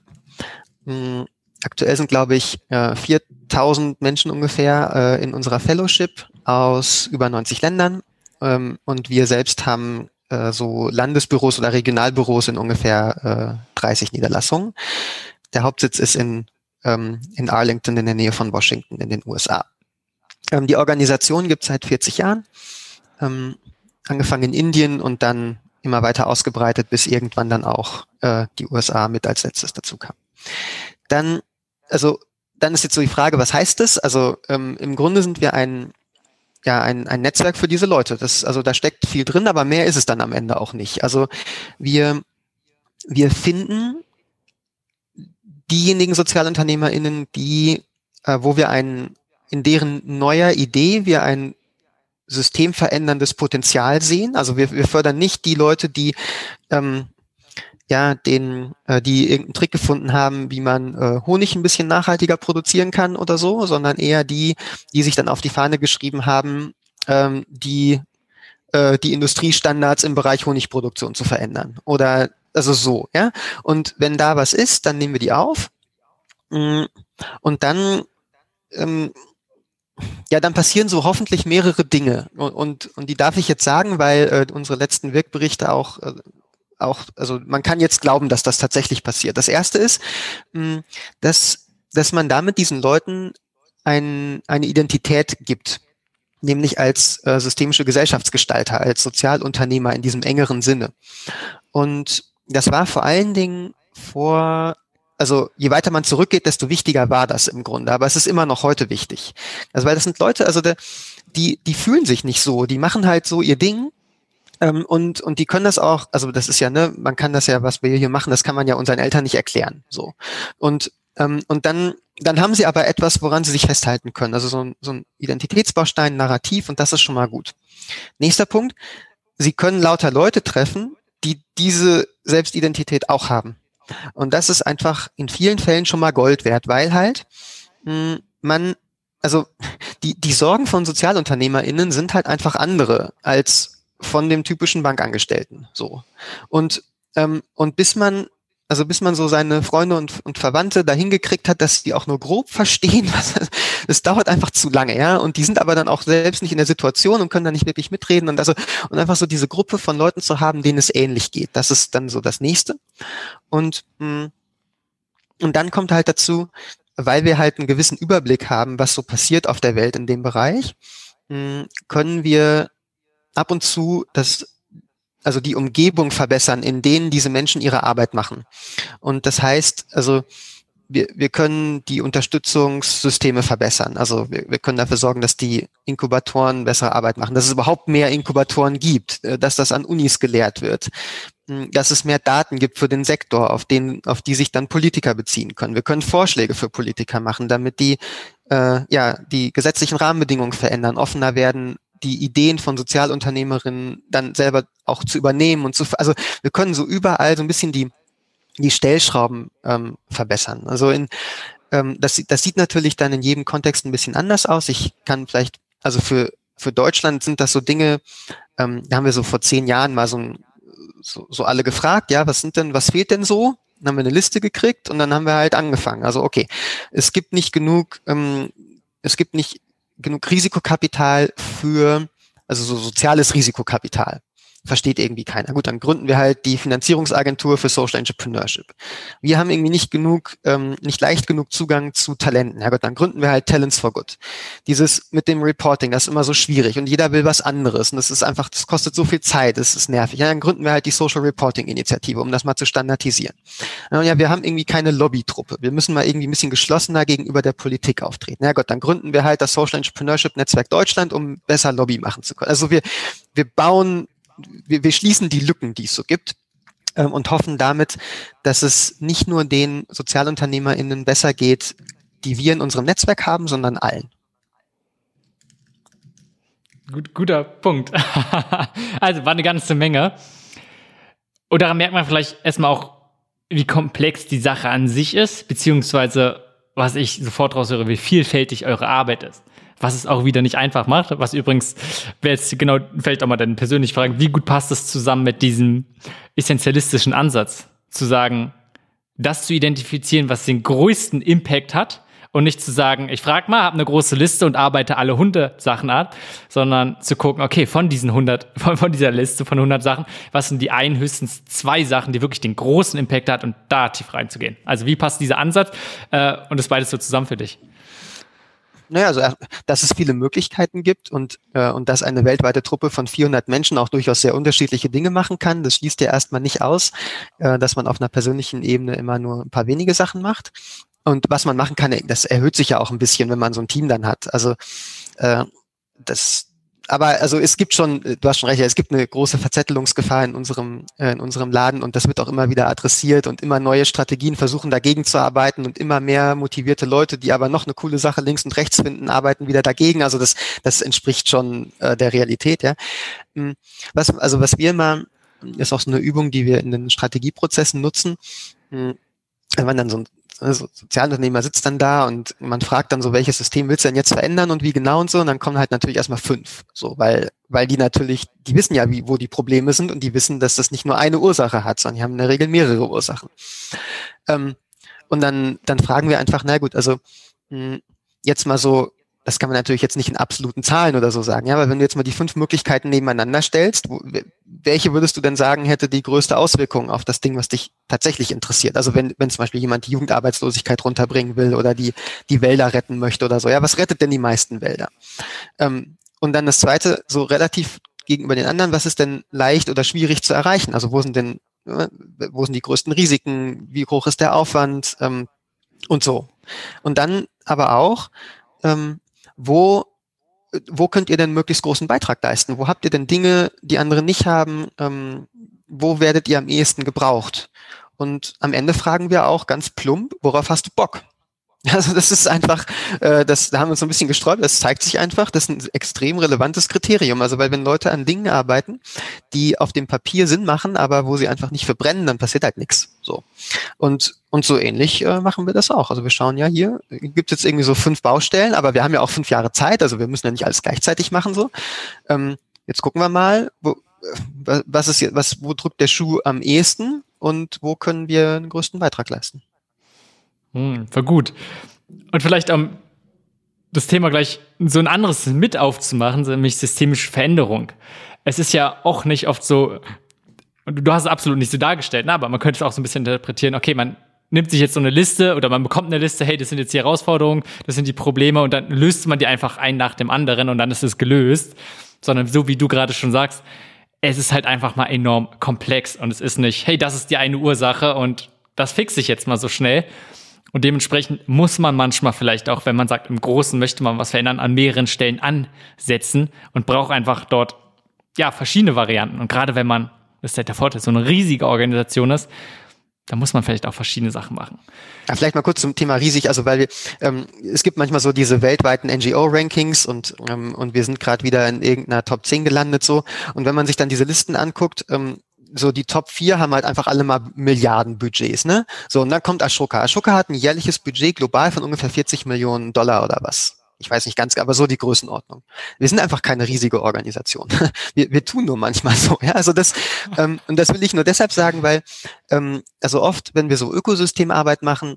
Ähm, aktuell sind, glaube ich, äh, 4000 Menschen ungefähr äh, in unserer Fellowship aus über 90 Ländern. Ähm, und wir selbst haben äh, so Landesbüros oder Regionalbüros in ungefähr 30 äh, Niederlassungen. Der Hauptsitz ist in ähm, in Arlington in der Nähe von Washington in den USA. Ähm, die Organisation gibt es seit 40 Jahren, ähm, angefangen in Indien und dann immer weiter ausgebreitet, bis irgendwann dann auch äh, die USA mit als letztes dazu kam. Dann, also dann ist jetzt so die Frage, was heißt das? Also ähm, im Grunde sind wir ein ja ein, ein Netzwerk für diese Leute. Das, also da steckt viel drin, aber mehr ist es dann am Ende auch nicht. Also wir wir finden diejenigen SozialunternehmerInnen, die, äh, wo wir ein, in deren neuer Idee wir ein systemveränderndes Potenzial sehen. Also wir, wir fördern nicht die Leute, die ähm, ja, den, äh, die irgendeinen Trick gefunden haben, wie man äh, Honig ein bisschen nachhaltiger produzieren kann oder so, sondern eher die, die sich dann auf die Fahne geschrieben haben, ähm, die äh, die Industriestandards im Bereich Honigproduktion zu verändern oder also so, ja. Und wenn da was ist, dann nehmen wir die auf. Mm, und dann, ähm, ja, dann passieren so hoffentlich mehrere Dinge. Und, und, und die darf ich jetzt sagen, weil äh, unsere letzten Wirkberichte auch, äh, auch, also man kann jetzt glauben, dass das tatsächlich passiert. Das erste ist, mh, mm, dass, dass man damit diesen Leuten ein, eine Identität gibt nämlich als äh, systemische Gesellschaftsgestalter, als Sozialunternehmer in diesem engeren Sinne. Und das war vor allen Dingen vor, also je weiter man zurückgeht, desto wichtiger war das im Grunde. Aber es ist immer noch heute wichtig. Also weil das sind Leute, also der, die, die fühlen sich nicht so, die machen halt so ihr Ding ähm, und, und die können das auch, also das ist ja, ne, man kann das ja, was wir hier machen, das kann man ja unseren Eltern nicht erklären. So. Und, ähm, und dann, dann haben sie aber etwas, woran sie sich festhalten können. Also so ein, so ein Identitätsbaustein, Narrativ und das ist schon mal gut. Nächster Punkt, sie können lauter Leute treffen, die diese Selbstidentität auch haben. Und das ist einfach in vielen Fällen schon mal Gold wert, weil halt mh, hm, man, also die, die Sorgen von SozialunternehmerInnen sind halt einfach andere als von dem typischen Bankangestellten. So. Und, ähm, und bis man also bis man so seine Freunde und, und Verwandte dahin gekriegt hat, dass die auch nur grob verstehen, was das dauert einfach zu lange, ja. Und die sind aber dann auch selbst nicht in der Situation und können da nicht wirklich mitreden und also und einfach so diese Gruppe von Leuten zu haben, denen es ähnlich geht. Das ist dann so das nächste. Und mh, mm, und dann kommt halt dazu, weil wir halt einen gewissen Überblick haben, was so passiert auf der Welt in dem Bereich, mh, mm, können wir ab und zu das also die Umgebung verbessern, in denen diese Menschen ihre Arbeit machen. Und das heißt, also wir, wir können die Unterstützungssysteme verbessern. Also wir, wir können dafür sorgen, dass die Inkubatoren bessere Arbeit machen, dass es überhaupt mehr Inkubatoren gibt, äh, dass das an Unis gelehrt wird, hm, dass es mehr Daten gibt für den Sektor, auf den, auf die sich dann Politiker beziehen können. Wir können Vorschläge für Politiker machen, damit die äh, ja die gesetzlichen Rahmenbedingungen verändern, offener werden, die Ideen von Sozialunternehmerinnen dann selber auch zu übernehmen und zu, also wir können so überall so ein bisschen die, die Stellschrauben ähm, verbessern. Also in, ähm, das, das sieht natürlich dann in jedem Kontext ein bisschen anders aus. Ich kann vielleicht, also für, für Deutschland sind das so Dinge, ähm, da haben wir so vor zehn Jahren mal so, ein, so, so alle gefragt, ja, was sind denn, was fehlt denn so? Dann haben wir eine Liste gekriegt und dann haben wir halt angefangen. Also okay, es gibt nicht genug, ähm, es gibt nicht genug Risikokapital für, also so soziales Risikokapital versteht irgendwie keiner. Gut, dann gründen wir halt die Finanzierungsagentur für Social Entrepreneurship. Wir haben irgendwie nicht genug, ähm, nicht leicht genug Zugang zu Talenten. Ja Gott, dann gründen wir halt Talents for Good. Dieses mit dem Reporting, das ist immer so schwierig und jeder will was anderes und das ist einfach, das kostet so viel Zeit, das ist nervig. Ja, dann gründen wir halt die Social Reporting Initiative, um das mal zu standardisieren. Ja, wir haben irgendwie keine Lobbytruppe. Wir müssen mal irgendwie ein bisschen geschlossener gegenüber der Politik auftreten. Ja Gott, dann gründen wir halt das Social Entrepreneurship Netzwerk Deutschland, um besser Lobby machen zu können. Also wir, wir bauen wir, wir schließen die Lücken, die es so gibt ähm, und hoffen damit, dass es nicht nur den SozialunternehmerInnen besser geht, die wir in unserem Netzwerk haben, sondern allen. Gut, guter Punkt. also war eine ganze Menge. Und daran merkt man vielleicht erstmal auch, wie komplex die Sache an sich ist, beziehungsweise was ich sofort raushöre, wie vielfältig eure Arbeit ist was es auch wieder nicht einfach macht. Was übrigens, wer jetzt genau, vielleicht auch mal dann persönlich fragen, wie gut passt das zusammen mit diesem essentialistischen Ansatz, zu sagen, das zu identifizieren, was den größten Impact hat und nicht zu sagen, ich frage mal, habe eine große Liste und arbeite alle 100 Sachen ab, sondern zu gucken, okay, von diesen 100, von, von dieser Liste von 100 Sachen, was sind die einen, höchstens zwei Sachen, die wirklich den großen Impact hat und da tief reinzugehen. Also wie passt dieser Ansatz äh, und das beides so zusammen für dich? Naja, also, dass es viele Möglichkeiten gibt und, äh, und dass eine weltweite Truppe von 400 Menschen auch durchaus sehr unterschiedliche Dinge machen kann, das schließt ja erstmal nicht aus, äh, dass man auf einer persönlichen Ebene immer nur ein paar wenige Sachen macht. Und was man machen kann, das erhöht sich ja auch ein bisschen, wenn man so ein Team dann hat. Also äh, das, aber also es gibt schon, du hast schon recht, es gibt eine große Verzettelungsgefahr in unserem, äh, in unserem Laden und das wird auch immer wieder adressiert und immer neue Strategien versuchen dagegen zu arbeiten und immer mehr motivierte Leute, die aber noch eine coole Sache links und rechts finden, arbeiten wieder dagegen. Also das, das entspricht schon äh, der Realität, ja. Hm, was, also was wir immer, ist auch so eine Übung, die wir in den Strategieprozessen nutzen, hm, wenn man dann so ein also Sozialunternehmer sitzt dann da und man fragt dann so, welches System willst du denn jetzt verändern und wie genau und so, und dann kommen halt natürlich erstmal fünf, so, weil, weil die natürlich, die wissen ja, wie, wo die Probleme sind und die wissen, dass das nicht nur eine Ursache hat, sondern die haben in der Regel mehrere Ursachen. Ähm, und dann, dann fragen wir einfach, na gut, also mh, hm, jetzt mal so das kann man natürlich jetzt nicht in absoluten Zahlen oder so sagen, ja, aber wenn du jetzt mal die fünf Möglichkeiten nebeneinander stellst, wo, welche würdest du denn sagen, hätte die größte Auswirkung auf das Ding, was dich tatsächlich interessiert? Also wenn, wenn zum Beispiel jemand die Jugendarbeitslosigkeit runterbringen will oder die, die Wälder retten möchte oder so, ja, was rettet denn die meisten Wälder? Ähm, und dann das zweite, so relativ gegenüber den anderen, was ist denn leicht oder schwierig zu erreichen? Also wo sind denn, äh, wo sind die größten Risiken? Wie hoch ist der Aufwand? Ähm, und so. Und dann aber auch, ähm, wo, wo könnt ihr denn möglichst großen Beitrag leisten? Wo habt ihr denn Dinge, die andere nicht haben? Ähm, wo werdet ihr am ehesten gebraucht? Und am Ende fragen wir auch ganz plump, worauf hast du Bock? Also das ist einfach, äh, das, da haben wir uns so ein bisschen gesträubt, das zeigt sich einfach, das ist ein extrem relevantes Kriterium. Also weil wenn Leute an Dingen arbeiten, die auf dem Papier Sinn machen, aber wo sie einfach nicht verbrennen, dann passiert halt nichts. So. Und, und so ähnlich äh, machen wir das auch. Also wir schauen ja hier, gibt es jetzt irgendwie so fünf Baustellen, aber wir haben ja auch fünf Jahre Zeit, also wir müssen ja nicht alles gleichzeitig machen. so. Ähm, jetzt gucken wir mal, wo, äh, was ist jetzt, was, wo drückt der Schuh am ehesten und wo können wir den größten Beitrag leisten. Hm, war gut. Und vielleicht um das Thema gleich so ein anderes mit aufzumachen, nämlich systemische Veränderung. Es ist ja auch nicht oft so, du hast es absolut nicht so dargestellt, ne, aber man könnte es auch so ein bisschen interpretieren, okay, man nimmt sich jetzt so eine Liste oder man bekommt eine Liste, hey, das sind jetzt die Herausforderungen, das sind die Probleme und dann löst man die einfach ein nach dem anderen und dann ist es gelöst. Sondern so wie du gerade schon sagst, es ist halt einfach mal enorm komplex und es ist nicht, hey, das ist die eine Ursache und das fixe ich jetzt mal so schnell, und dementsprechend muss man manchmal vielleicht auch, wenn man sagt, im Großen möchte man was verändern, an mehreren Stellen ansetzen und braucht einfach dort ja verschiedene Varianten. Und gerade wenn man, das ist halt der Vorteil, so eine riesige Organisation ist, da muss man vielleicht auch verschiedene Sachen machen. Ja, vielleicht mal kurz zum Thema riesig, also weil wir, ähm, es gibt manchmal so diese weltweiten NGO-Rankings und, ähm, und wir sind gerade wieder in irgendeiner Top 10 gelandet so. Und wenn man sich dann diese Listen anguckt, ähm, so die Top 4 haben halt einfach alle mal Milliardenbudgets, ne? So, und dann kommt Ashoka. Ashoka hat ein jährliches Budget global von ungefähr 40 Millionen Dollar oder was. Ich weiß nicht ganz, aber so die Größenordnung. Wir sind einfach keine riesige Organisation. Wir, wir tun nur manchmal so. Ja, also das ähm, und das will ich nur deshalb sagen, weil ähm, also oft, wenn wir so Ökosystemarbeit machen,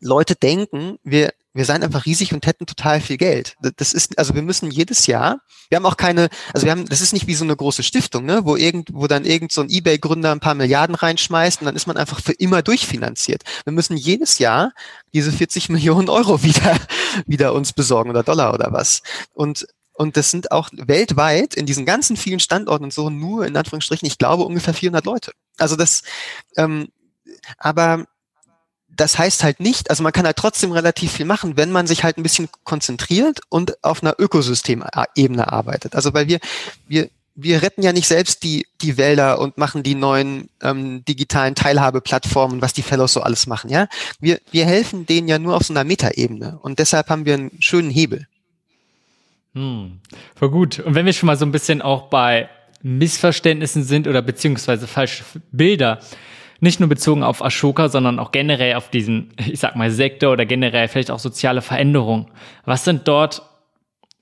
Leute denken, wir wir seien einfach riesig und hätten total viel Geld. Das ist, also wir müssen jedes Jahr, wir haben auch keine, also wir haben, das ist nicht wie so eine große Stiftung, ne, wo irgend, wo dann irgend so ein Ebay-Gründer ein paar Milliarden reinschmeißt und dann ist man einfach für immer durchfinanziert. Wir müssen jedes Jahr diese 40 Millionen Euro wieder, wieder uns besorgen oder Dollar oder was. Und und das sind auch weltweit in diesen ganzen vielen Standorten und so nur in Anführungsstrichen, ich glaube ungefähr 400 Leute. Also das, ähm, aber das heißt halt nicht, also man kann halt trotzdem relativ viel machen, wenn man sich halt ein bisschen konzentriert und auf einer Ökosystemebene arbeitet. Also weil wir, wir, wir retten ja nicht selbst die, die Wälder und machen die neuen ähm, digitalen Teilhabeplattformen, was die Fellows so alles machen, ja. Wir, wir helfen denen ja nur auf so einer Metaebene und deshalb haben wir einen schönen Hebel. Hm, voll gut. Und wenn wir schon mal so ein bisschen auch bei Missverständnissen sind oder beziehungsweise falsche Bilder, nicht nur bezogen auf Ashoka, sondern auch generell auf diesen, ich sag mal, Sektor oder generell vielleicht auch soziale Veränderungen. Was sind dort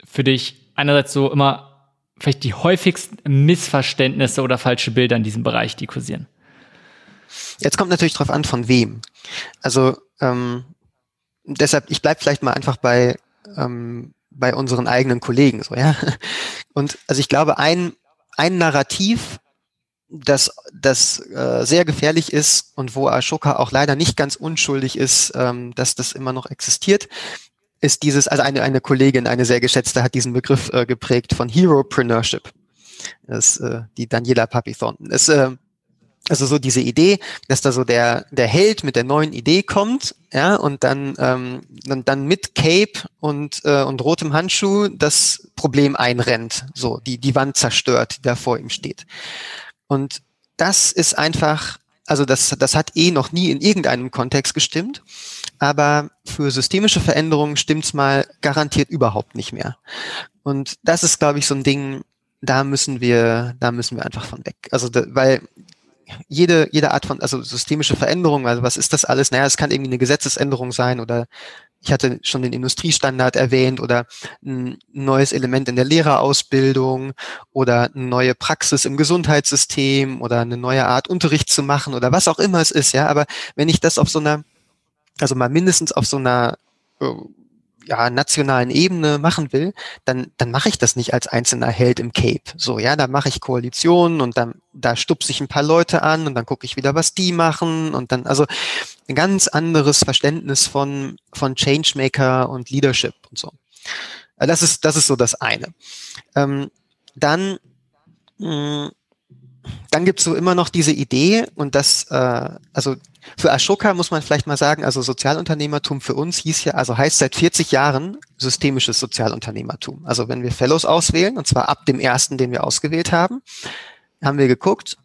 für dich einerseits so immer vielleicht die häufigsten Missverständnisse oder falsche Bilder in diesem Bereich, die kursieren? Jetzt kommt natürlich drauf an, von wem. Also ähm, deshalb, ich bleib vielleicht mal einfach bei, ähm, bei unseren eigenen Kollegen, so, ja. Und also ich glaube, ein, ein Narrativ, das, das äh, sehr gefährlich ist und wo Ashoka auch leider nicht ganz unschuldig ist, ähm, dass das immer noch existiert, ist dieses, also eine, eine Kollegin, eine sehr geschätzte, hat diesen Begriff äh, geprägt von Heropreneurship. Das, äh, die Daniela Papi Thornton. Das, äh, also so diese Idee, dass da so der, der Held mit der neuen Idee kommt, ja, und dann, ähm, dann, dann mit Cape und, äh, und rotem Handschuh das Problem einrennt, so, die, die Wand zerstört, die da vor ihm steht. Und das ist einfach, also das, das hat eh noch nie in irgendeinem Kontext gestimmt, aber für systemische Veränderungen stimmt's mal garantiert überhaupt nicht mehr. Und das ist, glaube ich, so ein Ding, da müssen wir, da müssen wir einfach von weg. Also, da, weil jede, jede Art von, also systemische Veränderung, also was ist das alles? Naja, es kann irgendwie eine Gesetzesänderung sein oder ich hatte schon den Industriestandard erwähnt oder ein neues Element in der Lehrerausbildung oder eine neue Praxis im Gesundheitssystem oder eine neue Art Unterricht zu machen oder was auch immer es ist, ja. Aber wenn ich das auf so einer, also mal mindestens auf so einer äh, ja, nationalen Ebene machen will, dann, dann mache ich das nicht als einzelner Held im Cape. So, ja, da mache ich Koalitionen und dann, da stupse ich ein paar Leute an und dann gucke ich wieder, was die machen und dann, also ein ganz anderes Verständnis von, von Changemaker und Leadership und so. Äh, das ist, das ist so das eine. Ähm, dann, mh, hm, dann gibt's so immer noch diese Idee und das, äh, also für Ashoka muss man vielleicht mal sagen, also Sozialunternehmertum für uns hieß ja, also heißt seit 40 Jahren systemisches Sozialunternehmertum. Also wenn wir Fellows auswählen, und zwar ab dem ersten, den wir ausgewählt haben, haben wir geguckt,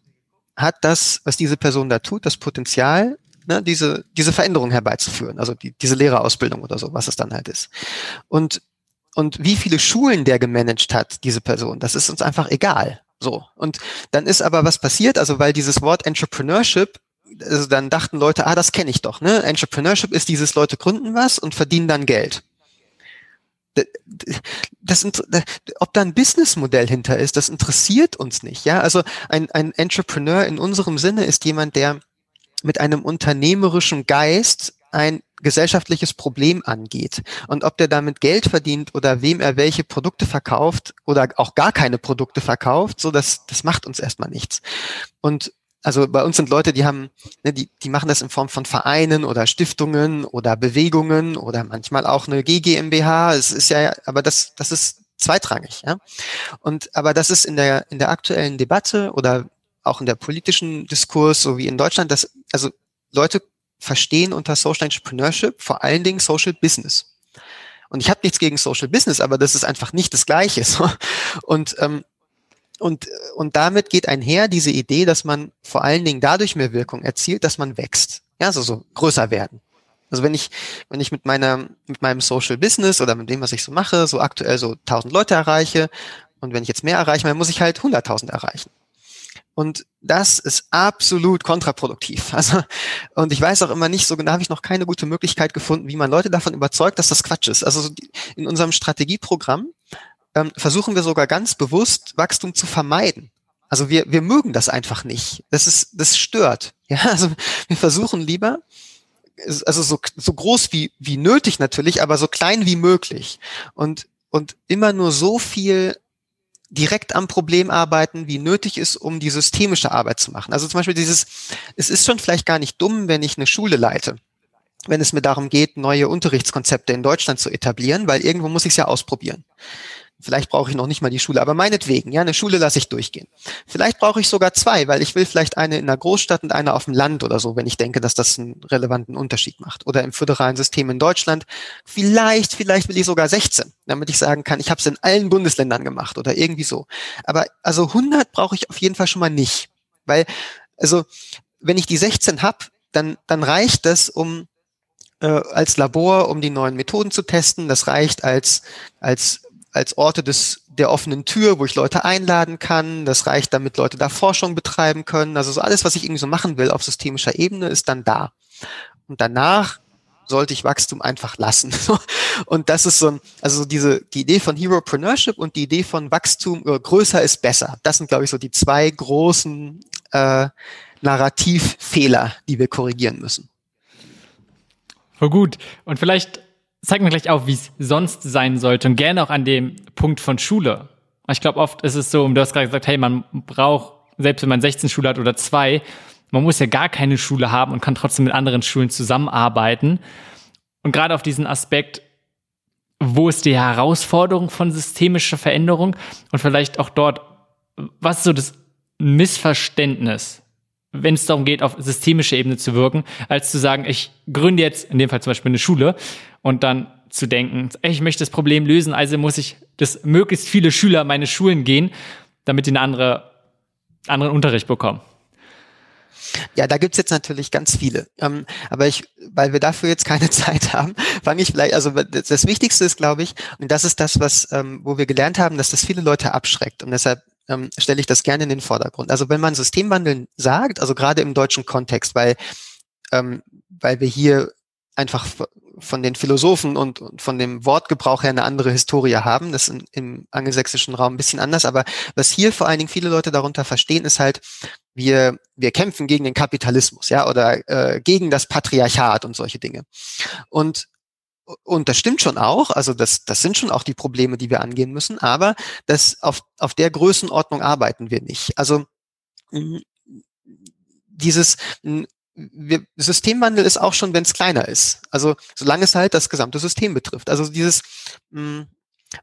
hat das, was diese Person da tut, das Potenzial, ne, diese, diese Veränderung herbeizuführen, also die, diese Lehrerausbildung oder so, was es dann halt ist. Und, und wie viele Schulen der gemanagt hat, diese Person, das ist uns einfach egal. So. Und dann ist aber was passiert, also weil dieses Wort Entrepreneurship also dann dachten Leute, ah, das kenne ich doch. Ne? Entrepreneurship ist dieses, Leute gründen was und verdienen dann Geld. Das, ob da ein Businessmodell hinter ist, das interessiert uns nicht. Ja, also ein, ein Entrepreneur in unserem Sinne ist jemand, der mit einem unternehmerischen Geist ein gesellschaftliches Problem angeht. Und ob der damit Geld verdient oder wem er welche Produkte verkauft oder auch gar keine Produkte verkauft, so das, das macht uns erstmal nichts. Und also bei uns sind Leute, die haben, ne, die, die machen das in Form von Vereinen oder Stiftungen oder Bewegungen oder manchmal auch eine GGMBH. Es ist ja, aber das, das ist zweitrangig, ja. Und aber das ist in der in der aktuellen Debatte oder auch in der politischen Diskurs, so wie in Deutschland, dass also Leute verstehen unter Social Entrepreneurship vor allen Dingen Social Business. Und ich habe nichts gegen Social Business, aber das ist einfach nicht das Gleiche. So. Und ähm, und, und damit geht einher diese Idee, dass man vor allen Dingen dadurch mehr Wirkung erzielt, dass man wächst. Ja, also so größer werden. Also wenn ich, wenn ich mit meiner, mit meinem Social Business oder mit dem, was ich so mache, so aktuell so 1000 Leute erreiche und wenn ich jetzt mehr erreiche, dann muss ich halt 100.000 erreichen. Und das ist absolut kontraproduktiv. Also, und ich weiß auch immer nicht so genau, habe ich noch keine gute Möglichkeit gefunden, wie man Leute davon überzeugt, dass das Quatsch ist. Also in unserem Strategieprogramm ähm, versuchen wir sogar ganz bewusst, Wachstum zu vermeiden. Also wir, wir mögen das einfach nicht. Das ist, das stört. Ja, also wir versuchen lieber, also so, so groß wie, wie nötig natürlich, aber so klein wie möglich. Und, und immer nur so viel direkt am Problem arbeiten, wie nötig ist, um die systemische Arbeit zu machen. Also zum Beispiel dieses, es ist schon vielleicht gar nicht dumm, wenn ich eine Schule leite wenn es mir darum geht, neue Unterrichtskonzepte in Deutschland zu etablieren, weil irgendwo muss ich es ja ausprobieren. Vielleicht brauche ich noch nicht mal die Schule, aber meinetwegen, ja, eine Schule lasse ich durchgehen. Vielleicht brauche ich sogar zwei, weil ich will vielleicht eine in einer Großstadt und eine auf dem Land oder so, wenn ich denke, dass das einen relevanten Unterschied macht. Oder im föderalen System in Deutschland. Vielleicht, vielleicht will ich sogar 16, damit ich sagen kann, ich habe es in allen Bundesländern gemacht oder irgendwie so. Aber also 100 brauche ich auf jeden Fall schon mal nicht, weil also wenn ich die 16 habe, dann dann reicht das, um äh, als Labor, um die neuen Methoden zu testen. Das reicht als als als Orte des, der offenen Tür, wo ich Leute einladen kann. Das reicht, damit Leute da Forschung betreiben können. Also so alles, was ich irgendwie so machen will auf systemischer Ebene, ist dann da. Und danach sollte ich Wachstum einfach lassen. Und das ist so ein, also diese, die Idee von Heropreneurship und die Idee von Wachstum äh, größer ist besser. Das sind, glaube ich, so die zwei großen äh, Narrativfehler, die wir korrigieren müssen. Voll gut. Und vielleicht zeig mir gleich auf, wie es sonst sein sollte und gerne auch an dem Punkt von Schule. Ich glaube, oft ist es so, du hast gerade gesagt, hey, man braucht, selbst wenn man 16 Schule hat oder zwei, man muss ja gar keine Schule haben und kann trotzdem mit anderen Schulen zusammenarbeiten. Und gerade auf diesen Aspekt, wo ist die Herausforderung von systemischer Veränderung und vielleicht auch dort, was ist so das Missverständnis, wenn es darum geht, auf systemischer Ebene zu wirken, als zu sagen, ich gründe jetzt in dem Fall zum Beispiel eine Schule und dann zu denken, ich möchte das Problem lösen, also muss ich, dass möglichst viele Schüler meine Schulen gehen, damit die einen andere, anderen Unterricht bekommen. Ja, da gibt's jetzt natürlich ganz viele. Ähm, aber ich, weil wir dafür jetzt keine Zeit haben, fange ich vielleicht, also das, das Wichtigste ist, glaube ich, und das ist das, was, ähm, wo wir gelernt haben, dass das viele Leute abschreckt. Und deshalb ähm, stelle ich das gerne in den Vordergrund. Also wenn man Systemwandeln sagt, also gerade im deutschen Kontext, weil, ähm, weil wir hier einfach von den Philosophen und, und, von dem Wortgebrauch her eine andere Historie haben. Das ist im angelsächsischen Raum ein bisschen anders. Aber was hier vor allen Dingen viele Leute darunter verstehen, ist halt, wir, wir kämpfen gegen den Kapitalismus, ja, oder äh, gegen das Patriarchat und solche Dinge. Und und das stimmt schon auch, also das, das sind schon auch die Probleme, die wir angehen müssen, aber das auf, auf der Größenordnung arbeiten wir nicht. Also dieses wir, Systemwandel ist auch schon, wenn es kleiner ist. Also solange es halt das gesamte System betrifft. Also dieses, mh, hm,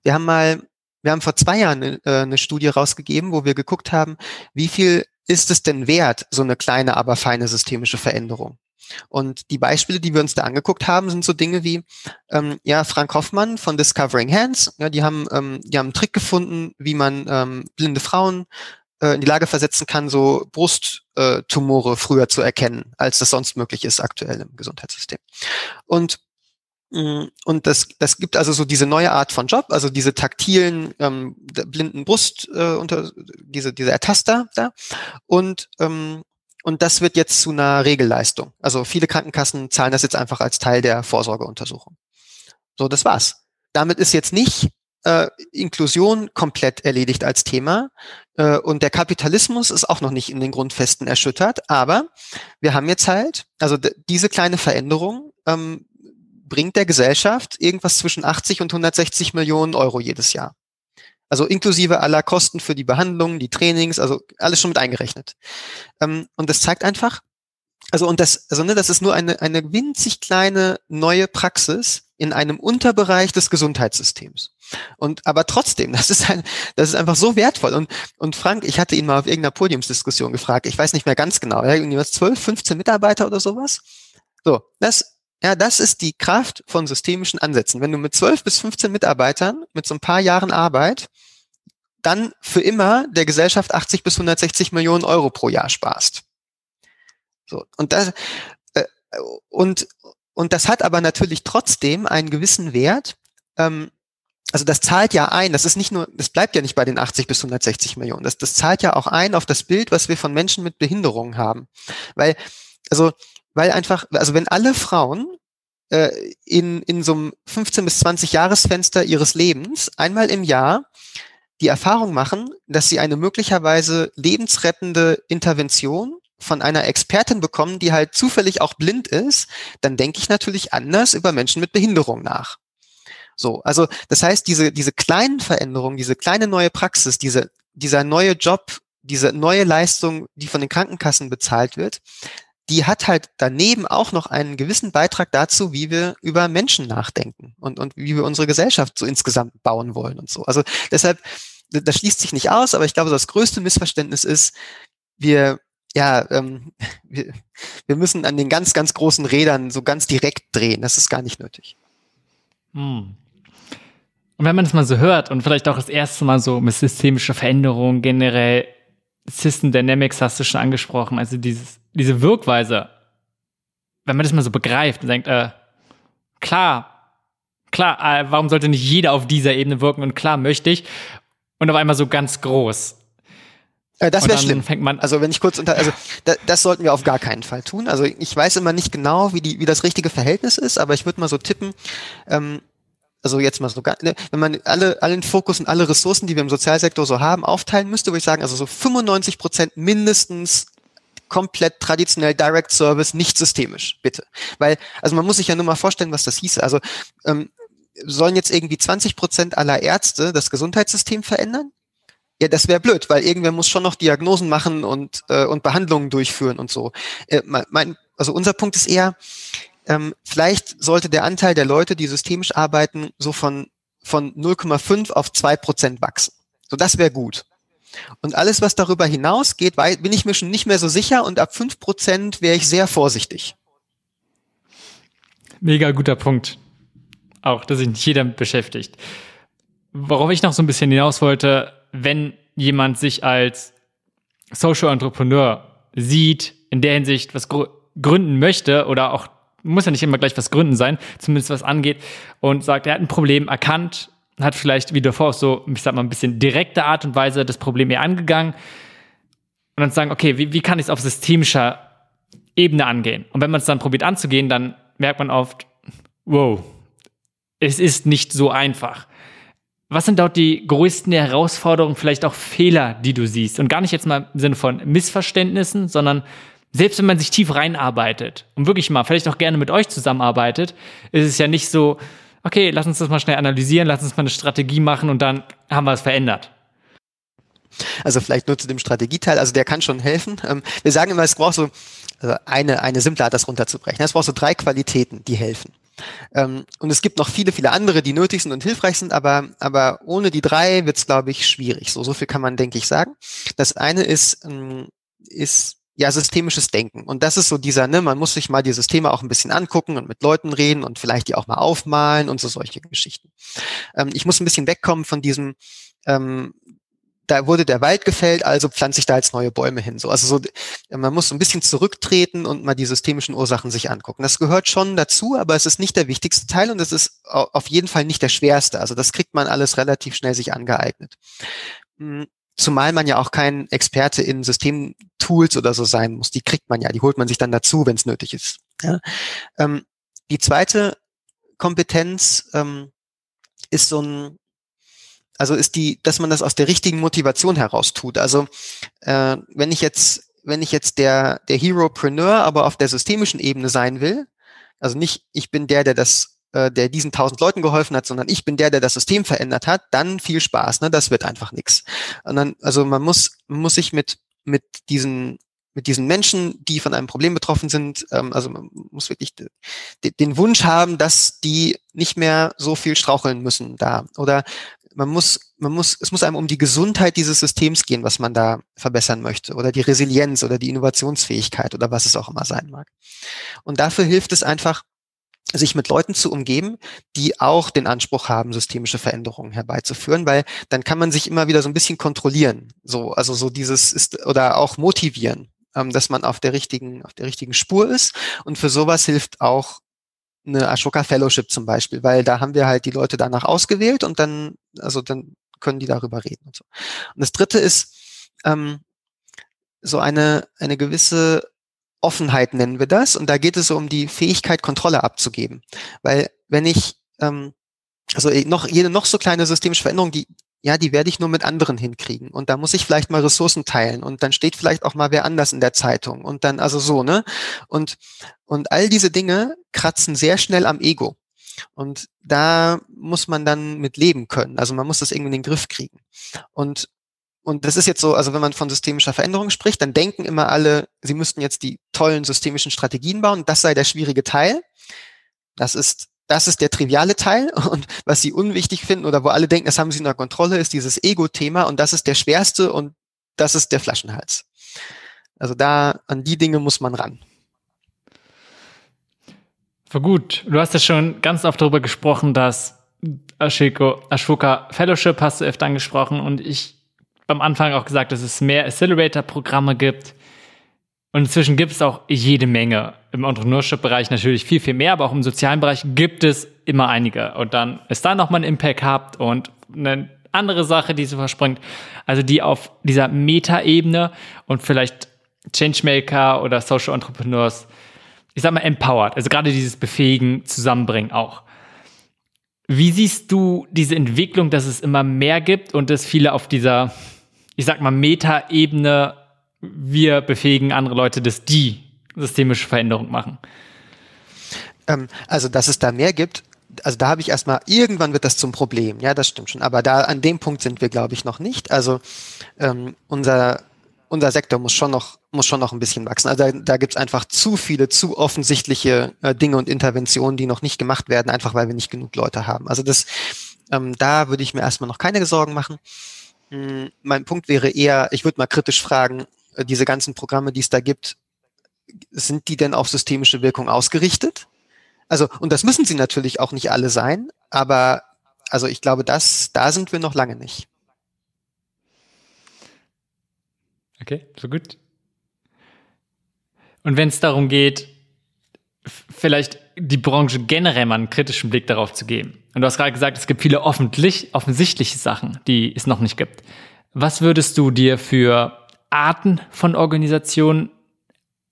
wir haben mal, wir haben vor zwei Jahren äh, eine Studie rausgegeben, wo wir geguckt haben, wie viel ist es denn wert, so eine kleine, aber feine systemische Veränderung? Und die Beispiele, die wir uns da angeguckt haben, sind so Dinge wie, ähm, ja, Frank Hoffmann von Discovering Hands, ja, die haben, ähm, die haben einen Trick gefunden, wie man ähm, blinde Frauen äh, in die Lage versetzen kann, so Brusttumore früher zu erkennen, als das sonst möglich ist aktuell im Gesundheitssystem. Und mm, und das, das gibt also so diese neue Art von Job, also diese taktilen ähm, blinden Brust äh, unter diese diese Ertaster da und ähm, und das wird jetzt zu einer Regelleistung. Also viele Krankenkassen zahlen das jetzt einfach als Teil der Vorsorgeuntersuchung. So, das war's. Damit ist jetzt nicht äh, Inklusion komplett erledigt als Thema. Äh, und der Kapitalismus ist auch noch nicht in den Grundfesten erschüttert. Aber wir haben jetzt halt, also diese kleine Veränderung ähm, bringt der Gesellschaft irgendwas zwischen 80 und 160 Millionen Euro jedes Jahr. Also inklusive aller Kosten für die Behandlung, die Trainings, also alles schon mit eingerechnet. Ähm, und das zeigt einfach, also und das, also ne, das ist nur eine, eine winzig kleine neue Praxis in einem Unterbereich des Gesundheitssystems. Und aber trotzdem, das ist ein, das ist einfach so wertvoll. Und, und Frank, ich hatte ihn mal auf irgendeiner Podiumsdiskussion gefragt, ich weiß nicht mehr ganz genau, irgendwie was 12, 15 Mitarbeiter oder sowas. So, das, ja, das ist die Kraft von systemischen Ansätzen. Wenn du mit 12 bis 15 Mitarbeitern mit so ein paar Jahren Arbeit dann für immer der Gesellschaft 80 bis 160 Millionen Euro pro Jahr sparst. So, und das, äh, und, und das hat aber natürlich trotzdem einen gewissen Wert. Ähm, also das zahlt ja ein, das ist nicht nur, das bleibt ja nicht bei den 80 bis 160 Millionen. Das, das zahlt ja auch ein auf das Bild, was wir von Menschen mit Behinderungen haben. Weil, also, weil einfach, also wenn alle Frauen äh, in, in so einem 15 bis 20 Jahresfenster ihres Lebens einmal im Jahr die Erfahrung machen, dass sie eine möglicherweise lebensrettende Intervention von einer Expertin bekommen, die halt zufällig auch blind ist, dann denke ich natürlich anders über Menschen mit Behinderung nach. So, also das heißt, diese, diese kleinen Veränderungen, diese kleine neue Praxis, diese, dieser neue Job, diese neue Leistung, die von den Krankenkassen bezahlt wird, die hat halt daneben auch noch einen gewissen Beitrag dazu, wie wir über Menschen nachdenken und, und wie wir unsere Gesellschaft so insgesamt bauen wollen und so. Also deshalb, das schließt sich nicht aus, aber ich glaube, das größte Missverständnis ist, wir, ja, ähm, wir, wir müssen an den ganz, ganz großen Rädern so ganz direkt drehen. Das ist gar nicht nötig. Hm. Und wenn man das mal so hört und vielleicht auch das erste Mal so mit systemischer Veränderung generell System Dynamics hast du schon angesprochen, also dieses, diese Wirkweise, wenn man das mal so begreift und denkt, äh, klar, klar, äh, warum sollte nicht jeder auf dieser Ebene wirken und klar möchte ich und auf einmal so ganz groß. Äh, das wäre schlimm. Fängt man also wenn ich kurz unter, also da, das sollten wir auf gar keinen Fall tun. Also ich weiß immer nicht genau, wie die, wie das richtige Verhältnis ist, aber ich würde mal so tippen. Ähm, also jetzt mal so, ne, wenn man alle, allen Fokus und alle Ressourcen, die wir im Sozialsektor so haben, aufteilen müsste, würde ich sagen, also so 95 Prozent mindestens komplett traditionell Direct Service, nicht systemisch, bitte. Weil, also man muss sich ja nur mal vorstellen, was das hieße. Also ähm, sollen jetzt irgendwie 20 Prozent aller Ärzte das Gesundheitssystem verändern? Ja, das wäre blöd, weil irgendwer muss schon noch Diagnosen machen und, äh, und Behandlungen durchführen und so. Äh, mein, also unser Punkt ist eher, ähm, vielleicht sollte der Anteil der Leute, die systemisch arbeiten, so von, von 0,5 auf 2 Prozent wachsen. So, das wäre gut. Und alles, was darüber hinausgeht, bin ich mir schon nicht mehr so sicher und ab 5 Prozent wäre ich sehr vorsichtig. Mega guter Punkt. Auch, dass sich nicht jeder beschäftigt. Worauf ich noch so ein bisschen hinaus wollte, wenn jemand sich als Social Entrepreneur sieht, in der Hinsicht was gründen möchte oder auch muss ja nicht immer gleich was gründen sein, zumindest was angeht, und sagt, er hat ein Problem erkannt, hat vielleicht wie davor so, ich sag mal, ein bisschen direkte Art und Weise das Problem eher angegangen und dann sagen, okay, wie, wie kann ich es auf systemischer Ebene angehen? Und wenn man es dann probiert anzugehen, dann merkt man oft, wow, es ist nicht so einfach. Was sind dort die größten Herausforderungen, vielleicht auch Fehler, die du siehst? Und gar nicht jetzt mal im Sinne von Missverständnissen, sondern selbst wenn man sich tief reinarbeitet und wirklich mal vielleicht auch gerne mit euch zusammenarbeitet, ist es ja nicht so, okay, lass uns das mal schnell analysieren, lass uns mal eine Strategie machen und dann haben wir es verändert. Also vielleicht nur zu dem Strategieteil, also der kann schon helfen. Ähm, wir sagen immer, es braucht so also eine, eine simple Art, das runterzubrechen. Es braucht so drei Qualitäten, die helfen. Ähm, und es gibt noch viele, viele andere, die nötig sind und hilfreich sind, aber, aber ohne die drei wird es, glaube ich, schwierig. So, so viel kann man, denke ich, sagen. Das eine ist, ähm, ist ja systemisches Denken. Und das ist so dieser, ne, man muss sich mal die Systeme auch ein bisschen angucken und mit Leuten reden und vielleicht die auch mal aufmalen und so solche Geschichten. Ähm, ich muss ein bisschen wegkommen von diesem, ähm, da wurde der Wald gefällt, also pflanze ich da jetzt neue Bäume hin. So, also so, man muss so ein bisschen zurücktreten und mal die systemischen Ursachen sich angucken. Das gehört schon dazu, aber es ist nicht der wichtigste Teil und es ist auf jeden Fall nicht der schwerste. Also das kriegt man alles relativ schnell sich angeeignet. Hm, zumal man ja auch kein Experte in Systemtools oder so sein muss. Die kriegt man ja, die holt man sich dann dazu, wenn es nötig ist. Ja? Ähm, die zweite Kompetenz ähm, ist so ein also ist die, dass man das aus der richtigen Motivation heraus tut. Also äh, wenn ich jetzt, wenn ich jetzt der, der Heropreneur aber auf der systemischen Ebene sein will, also nicht ich bin der, der das, äh, der diesen tausend Leuten geholfen hat, sondern ich bin der, der das System verändert hat, dann viel Spaß, ne? Das wird einfach nichts. Und dann, also man muss, muss sich mit, mit diesen mit diesen Menschen, die von einem Problem betroffen sind, ähm, also man muss wirklich den Wunsch haben, dass die nicht mehr so viel straucheln müssen da. Oder man muss, man muss, es muss einem um die Gesundheit dieses Systems gehen, was man da verbessern möchte, oder die Resilienz oder die Innovationsfähigkeit oder was es auch immer sein mag. Und dafür hilft es einfach, sich mit Leuten zu umgeben, die auch den Anspruch haben, systemische Veränderungen herbeizuführen, weil dann kann man sich immer wieder so ein bisschen kontrollieren, so, also so dieses ist, oder auch motivieren, ähm, dass man auf der richtigen, auf der richtigen Spur ist. Und für sowas hilft auch eine Ashoka Fellowship zum Beispiel, weil da haben wir halt die Leute danach ausgewählt und dann, also dann können die darüber reden und so. Und das dritte ist ähm, so eine, eine gewisse Offenheit nennen wir das. Und da geht es so um die Fähigkeit, Kontrolle abzugeben. Weil wenn ich, ähm, also noch, jede noch so kleine systemische Veränderung, die, ja, die werde ich nur mit anderen hinkriegen. Und da muss ich vielleicht mal Ressourcen teilen. Und dann steht vielleicht auch mal wer anders in der Zeitung. Und dann, also so, ne? Und, und all diese Dinge kratzen sehr schnell am Ego. Und da muss man dann mit leben können. Also man muss das irgendwie in den Griff kriegen. Und, und das ist jetzt so, also wenn man von systemischer Veränderung spricht, dann denken immer alle, sie müssten jetzt die tollen systemischen Strategien bauen. Das sei der schwierige Teil. Das ist das ist der triviale Teil und was sie unwichtig finden oder wo alle denken, das haben sie unter Kontrolle, ist dieses Ego-Thema und das ist der schwerste und das ist der Flaschenhals. Also da, an die Dinge muss man ran. War gut. Du hast ja schon ganz oft darüber gesprochen, dass Ashiko, Ashoka Fellowship hast du öfter angesprochen und ich beim Anfang auch gesagt, dass es mehr Accelerator-Programme gibt. Und inzwischen gibt es auch jede Menge. Im Entrepreneurship-Bereich natürlich viel, viel mehr, aber auch im sozialen Bereich gibt es immer einige. Und dann ist da nochmal ein Impact habt und eine andere Sache, die so verspringt. Also die auf dieser Meta-Ebene und vielleicht Changemaker oder Social Entrepreneurs, ich sag mal, empowered. Also gerade dieses Befähigen, Zusammenbringen auch. Wie siehst du diese Entwicklung, dass es immer mehr gibt und dass viele auf dieser, ich sag mal, Meta-Ebene wir befähigen andere Leute, dass die systemische Veränderung machen? Ähm, also, dass es da mehr gibt, also da habe ich erstmal, irgendwann wird das zum Problem, ja, das stimmt schon. Aber da an dem Punkt sind wir, glaube ich, noch nicht. Also ähm, unser, unser Sektor muss schon noch, muss schon noch ein bisschen wachsen. Also da, da gibt es einfach zu viele, zu offensichtliche äh, Dinge und Interventionen, die noch nicht gemacht werden, einfach weil wir nicht genug Leute haben. Also das, ähm, da würde ich mir erstmal noch keine Sorgen machen. Hm, mein Punkt wäre eher, ich würde mal kritisch fragen, äh, diese ganzen Programme, die es da gibt, sind die denn auf systemische Wirkung ausgerichtet? Also, und das müssen sie natürlich auch nicht alle sein, aber also ich glaube, das, da sind wir noch lange nicht. Okay, so gut. Und wenn es darum geht, vielleicht die Branche generell mal einen kritischen Blick darauf zu geben. Und du hast gerade gesagt, es gibt viele offensichtliche Sachen, die es noch nicht gibt. Was würdest du dir für Arten von Organisationen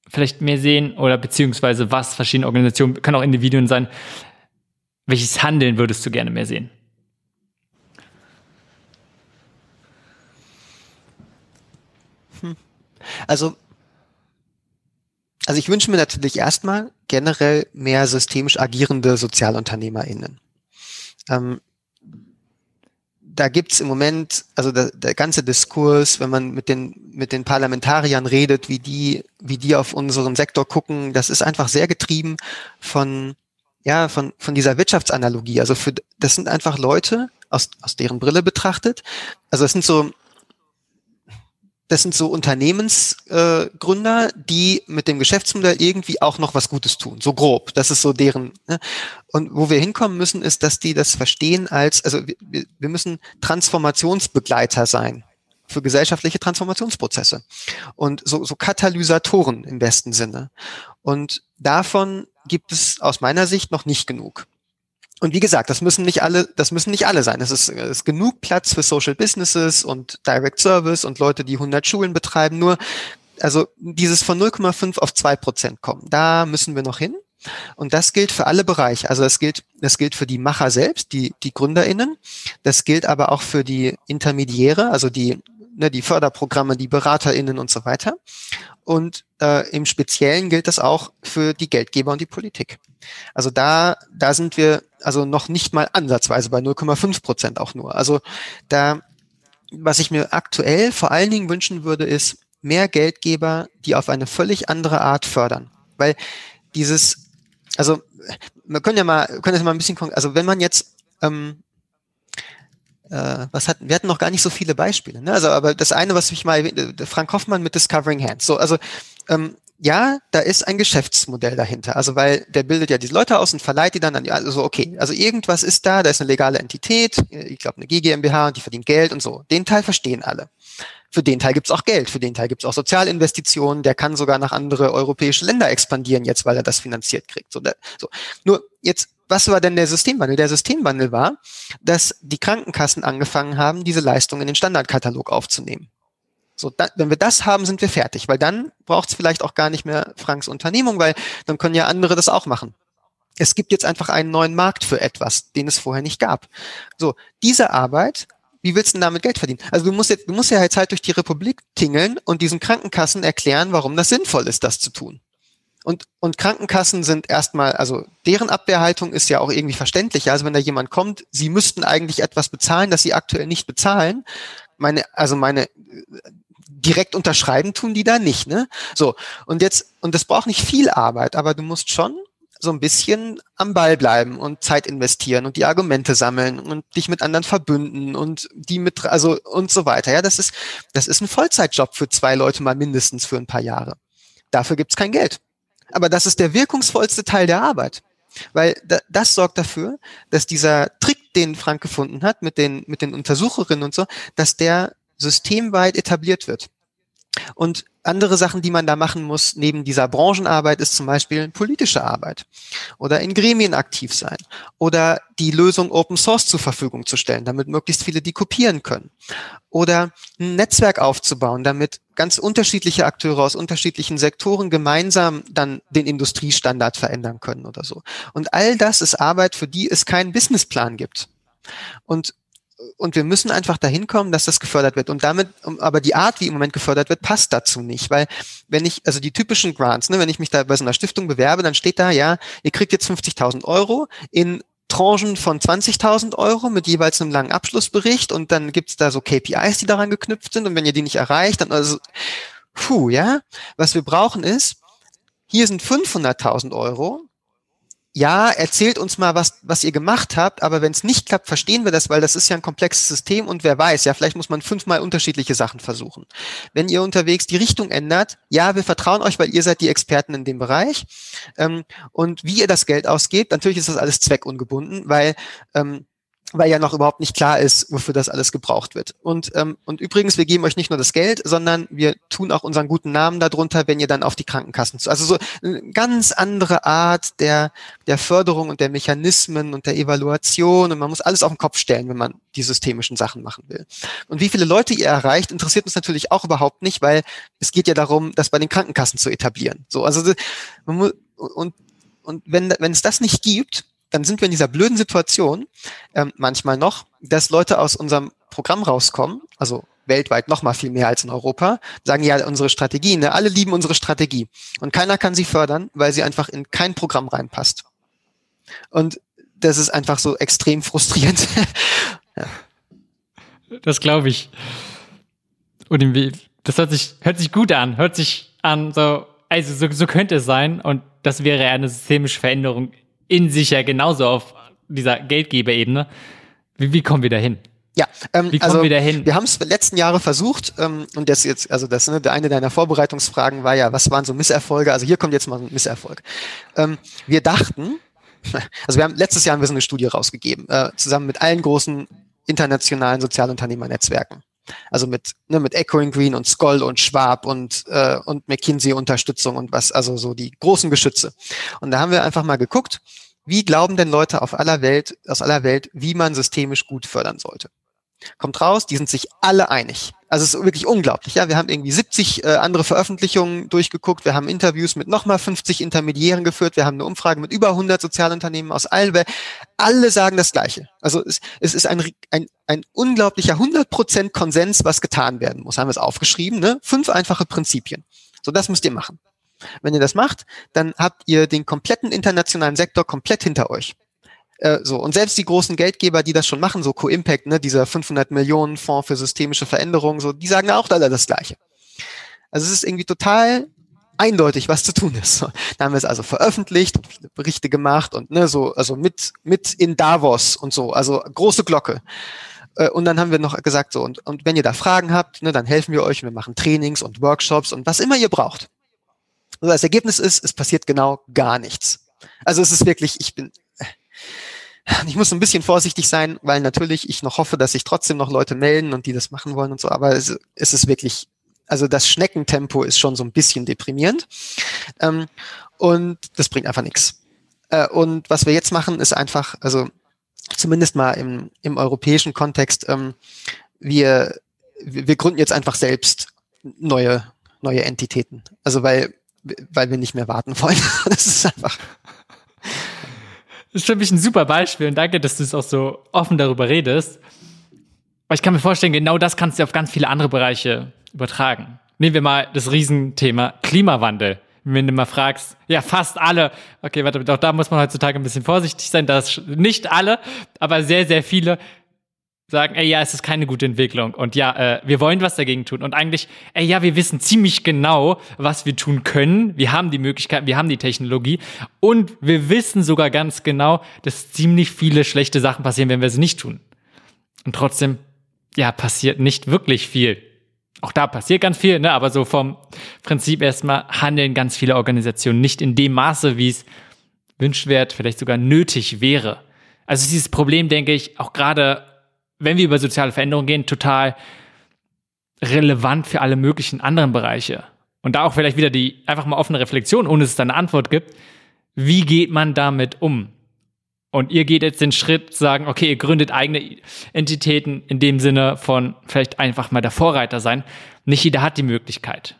vielleicht mehr sehen oder beziehungsweise was verschiedene Organisationen, können auch Individuen sein, welches Handeln würdest du gerne mehr sehen? Also, also ich wünsche mir natürlich erstmal generell mehr systemisch agierende SozialunternehmerInnen. Ähm, da gibt's im Moment, also der, der ganze Diskurs, wenn man mit den, mit den Parlamentariern redet, wie die, wie die auf unseren Sektor gucken, das ist einfach sehr getrieben von, ja, von, von dieser Wirtschaftsanalogie. Also für, das sind einfach Leute, aus, aus deren Brille betrachtet. Also es sind so, das sind so Unternehmensgründer, äh, die mit dem Geschäftsmodell irgendwie auch noch was Gutes tun. So grob. Das ist so deren. Ne? Und wo wir hinkommen müssen, ist, dass die das verstehen als, also wir, wir müssen Transformationsbegleiter sein für gesellschaftliche Transformationsprozesse und so, so Katalysatoren im besten Sinne. Und davon gibt es aus meiner Sicht noch nicht genug. Und wie gesagt, das müssen nicht alle, das müssen nicht alle sein. Es ist, ist genug Platz für Social Businesses und Direct Service und Leute, die 100 Schulen betreiben. Nur, also dieses von 0,5 auf 2 Prozent kommen, da müssen wir noch hin. Und das gilt für alle Bereiche. Also das gilt, das gilt für die Macher selbst, die, die GründerInnen. Das gilt aber auch für die Intermediäre, also die, ne, die Förderprogramme, die BeraterInnen und so weiter. Und äh, im Speziellen gilt das auch für die Geldgeber und die Politik. Also da, da sind wir also noch nicht mal ansatzweise bei 0,5 Prozent auch nur. Also da, was ich mir aktuell vor allen Dingen wünschen würde, ist mehr Geldgeber, die auf eine völlig andere Art fördern. Weil dieses, also wir können ja mal, können jetzt mal ein bisschen, also wenn man jetzt ähm, äh, was hatten, wir hatten noch gar nicht so viele Beispiele, ne? Also, aber das eine, was ich mal erwähnt, Frank Hoffmann mit Discovering Hands. So, also ähm, ja, da ist ein Geschäftsmodell dahinter. Also weil der bildet ja diese Leute aus und verleiht die dann an, also okay, also irgendwas ist da, da ist eine legale Entität, ich glaube eine GGMBH und die verdient Geld und so. Den Teil verstehen alle. Für den Teil gibt's auch Geld, für den Teil gibt's auch Sozialinvestitionen, der kann sogar nach andere europäische Länder expandieren jetzt, weil er das finanziert kriegt. So, da, so. Nur jetzt was war denn der Systemwandel? Der Systemwandel war, dass die Krankenkassen angefangen haben, diese Leistungen in den Standardkatalog aufzunehmen. So, da, wenn wir das haben, sind wir fertig, weil dann braucht es vielleicht auch gar nicht mehr Franks Unternehmung, weil dann können ja andere das auch machen. Es gibt jetzt einfach einen neuen Markt für etwas, den es vorher nicht gab. So, diese Arbeit, wie willst du denn damit Geld verdienen? Also du musst jetzt, du musst ja jetzt halt durch die Republik tingeln und diesen Krankenkassen erklären, warum das sinnvoll ist, das zu tun. Und, und Krankenkassen sind erstmal, also deren Abwehrhaltung ist ja auch irgendwie verständlich. Also wenn da jemand kommt, sie müssten eigentlich etwas bezahlen, das sie aktuell nicht bezahlen. Meine, also meine direkt unterschreiben tun die da nicht, ne? So. Und jetzt, und das braucht nicht viel Arbeit, aber du musst schon so ein bisschen am Ball bleiben und Zeit investieren und die Argumente sammeln und dich mit anderen verbünden und die mit, also und so weiter. Ja, das ist, das ist ein Vollzeitjob für zwei Leute mal mindestens für ein paar Jahre. Dafür gibt's kein Geld. Aber das ist der wirkungsvollste Teil der Arbeit. Weil das sorgt dafür, dass dieser Trick, den Frank gefunden hat mit den, mit den Untersucherinnen und so, dass der systemweit etabliert wird. Und andere Sachen, die man da machen muss, neben dieser Branchenarbeit, ist zum Beispiel politische Arbeit oder in Gremien aktiv sein oder die Lösung Open Source zur Verfügung zu stellen, damit möglichst viele die kopieren können oder ein Netzwerk aufzubauen, damit ganz unterschiedliche Akteure aus unterschiedlichen Sektoren gemeinsam dann den Industriestandard verändern können oder so. Und all das ist Arbeit, für die es keinen Businessplan gibt. Und und wir müssen einfach dahin kommen, dass das gefördert wird. Und damit, aber die Art, wie im Moment gefördert wird, passt dazu nicht. Weil wenn ich, also die typischen Grants, ne, wenn ich mich da bei so einer Stiftung bewerbe, dann steht da, ja, ihr kriegt jetzt 50.000 Euro in Tranchen von 20.000 Euro mit jeweils einem langen Abschlussbericht und dann gibt's da so KPIs, die daran geknüpft sind und wenn ihr die nicht erreicht, dann also, puh, ja, was wir brauchen ist, hier sind 500.000 Euro ja, erzählt uns mal, was, was ihr gemacht habt, aber wenn es nicht klappt, verstehen wir das, weil das ist ja ein komplexes System und wer weiß, ja, vielleicht muss man fünfmal unterschiedliche Sachen versuchen. Wenn ihr unterwegs die Richtung ändert, ja, wir vertrauen euch, weil ihr seid die Experten in dem Bereich. Ähm, und wie ihr das Geld ausgebt, natürlich ist das alles zweckungebunden, weil ähm, weil ja noch überhaupt nicht klar ist, wofür das alles gebraucht wird. Und, ähm, und übrigens, wir geben euch nicht nur das Geld, sondern wir tun auch unseren guten Namen darunter, wenn ihr dann auf die Krankenkassen zu. Also so eine ganz andere Art der, der Förderung und der Mechanismen und der Evaluation. Und man muss alles auf den Kopf stellen, wenn man die systemischen Sachen machen will. Und wie viele Leute ihr erreicht, interessiert uns natürlich auch überhaupt nicht, weil es geht ja darum, das bei den Krankenkassen zu etablieren. So, also man muss, und, und wenn, wenn es das nicht gibt, dann sind wir in dieser blöden Situation, ähm, manchmal noch, dass Leute aus unserem Programm rauskommen, also weltweit noch mal viel mehr als in Europa, sagen ja unsere Strategie, ne, alle lieben unsere Strategie und keiner kann sie fördern, weil sie einfach in kein Programm reinpasst. Und das ist einfach so extrem frustrierend. ja. Das glaube ich. Und das hört sich, hört sich gut an, hört sich an, so, also so, so könnte es sein und das wäre eine systemische Veränderung in sich ja genauso auf dieser Geldgeberebene. Wie, wie kommen wir da hin? Ja, ähm, Wie kommen also wir dahin? Wir haben es letzten Jahre versucht ähm, und das jetzt, also das ne, eine deiner Vorbereitungsfragen war ja, was waren so Misserfolge? Also hier kommt jetzt mal ein Misserfolg. Ähm, wir dachten, also wir haben letztes Jahr haben wir so eine Studie rausgegeben, äh, zusammen mit allen großen internationalen Sozialunternehmernetzwerken. Also mit, ne, mit Echoing Green und Skoll und Schwab und, äh, und McKinsey Unterstützung und was, also so die großen Geschütze. Und da haben wir einfach mal geguckt, wie glauben denn Leute auf aller Welt, aus aller Welt, wie man systemisch gut fördern sollte? Kommt raus, die sind sich alle einig. Also es ist wirklich unglaublich. Ja, wir haben irgendwie 70 äh, andere Veröffentlichungen durchgeguckt. Wir haben Interviews mit nochmal 50 Intermediären geführt. Wir haben eine Umfrage mit über 100 Sozialunternehmen aus Welt. Alle sagen das Gleiche. Also es, es ist ein, ein, ein unglaublicher 100% Konsens, was getan werden muss. Haben wir es aufgeschrieben. Ne? Fünf einfache Prinzipien. So, das müsst ihr machen. Wenn ihr das macht, dann habt ihr den kompletten internationalen Sektor komplett hinter euch. Äh, so und selbst die großen Geldgeber, die das schon machen, so Co-Impact, ne, dieser 500 Millionen Fonds für systemische Veränderungen, so, die sagen auch alle das Gleiche. Also es ist irgendwie total eindeutig, was zu tun ist. Da haben wir es also veröffentlicht, Berichte gemacht und ne, so, also mit mit in Davos und so, also große Glocke. Äh, und dann haben wir noch gesagt so und, und wenn ihr da Fragen habt, ne, dann helfen wir euch. Wir machen Trainings und Workshops und was immer ihr braucht. Also das Ergebnis ist, es passiert genau gar nichts. Also es ist wirklich, ich bin ich muss ein bisschen vorsichtig sein, weil natürlich ich noch hoffe, dass sich trotzdem noch Leute melden und die das machen wollen und so, aber es, es ist wirklich, also das Schneckentempo ist schon so ein bisschen deprimierend ähm, und das bringt einfach nichts. Äh, und was wir jetzt machen, ist einfach, also zumindest mal im, im europäischen Kontext, ähm, wir, wir gründen jetzt einfach selbst neue, neue Entitäten. Also weil, weil wir nicht mehr warten wollen. das ist einfach das ist für mich ein super Beispiel und danke, dass du es auch so offen darüber redest. Weil ich kann mir vorstellen, genau das kannst du auf ganz viele andere Bereiche übertragen. Nehmen wir mal das Riesenthema Klimawandel. Wenn du mal fragst, ja, fast alle, okay, warte, auch da muss man heutzutage ein bisschen vorsichtig sein, dass nicht alle, aber sehr, sehr viele sagen, ey, ja, es ist keine gute Entwicklung und ja, äh, wir wollen was dagegen tun und eigentlich, ey, ja, wir wissen ziemlich genau, was wir tun können. Wir haben die Möglichkeit, wir haben die Technologie und wir wissen sogar ganz genau, dass ziemlich viele schlechte Sachen passieren, wenn wir sie nicht tun. Und trotzdem, ja, passiert nicht wirklich viel. Auch da passiert ganz viel, ne? aber so vom Prinzip erstmal handeln ganz viele Organisationen nicht in dem Maße, wie es wünschenswert, vielleicht sogar nötig wäre. Also dieses Problem, denke ich, auch gerade wenn wir über soziale Veränderungen gehen, total relevant für alle möglichen anderen Bereiche. Und da auch vielleicht wieder die einfach mal offene Reflexion, ohne dass es da eine Antwort gibt. Wie geht man damit um? Und ihr geht jetzt den Schritt, sagen, okay, ihr gründet eigene Entitäten in dem Sinne von vielleicht einfach mal der Vorreiter sein. Nicht jeder hat die Möglichkeit.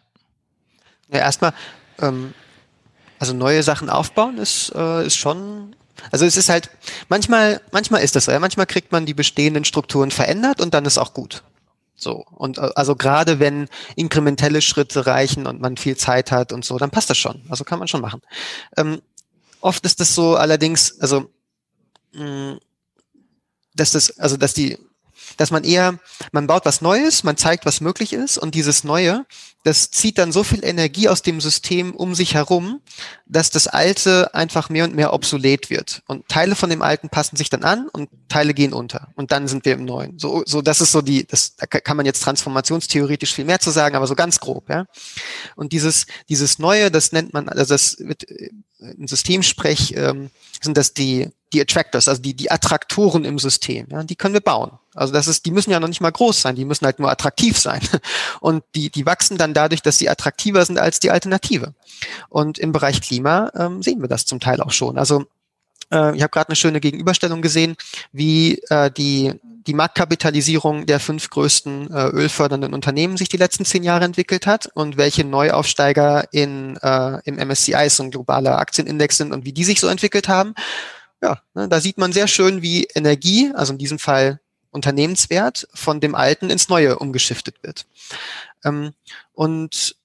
Ja, erstmal, ähm, also neue Sachen aufbauen ist, äh, ist schon Also es ist halt, manchmal, manchmal ist das so, ja, manchmal kriegt man die bestehenden Strukturen verändert und dann ist auch gut. So. Und äh, also gerade wenn inkrementelle Schritte reichen und man viel Zeit hat und so, dann passt das schon. Also kann man schon machen. Ähm, oft ist das so allerdings, also mh, mm, dass das, also dass die dass man eher, man baut was Neues, man zeigt, was möglich ist und dieses Neue, das zieht dann so viel Energie aus dem System um sich herum, dass das Alte einfach mehr und mehr obsolet wird. Und Teile von dem Alten passen sich dann an und Teile gehen unter. Und dann sind wir im Neuen. So, so das ist so die, das, da kann man jetzt transformationstheoretisch viel mehr zu sagen, aber so ganz grob, ja. Und dieses, dieses Neue, das nennt man, also das wird äh, in Systemsprech ähm, sind das die die Attractors, also die, die Attraktoren im System, ja, die können wir bauen. Also das ist, die müssen ja noch nicht mal groß sein, die müssen halt nur attraktiv sein. Und die, die wachsen dann dadurch, dass sie attraktiver sind als die Alternative. Und im Bereich Klima ähm, sehen wir das zum Teil auch schon. Also äh, ich habe gerade eine schöne Gegenüberstellung gesehen, wie äh, die, die Marktkapitalisierung der fünf größten äh, ölfördernden Unternehmen sich die letzten zehn Jahre entwickelt hat und welche Neuaufsteiger in, äh, im MSCI, so ein globaler Aktienindex sind und wie die sich so entwickelt haben ja, ne, da sieht man sehr schön, wie Energie, also in diesem Fall Unternehmenswert, von dem Alten ins Neue umgeschiftet wird. Ähm, und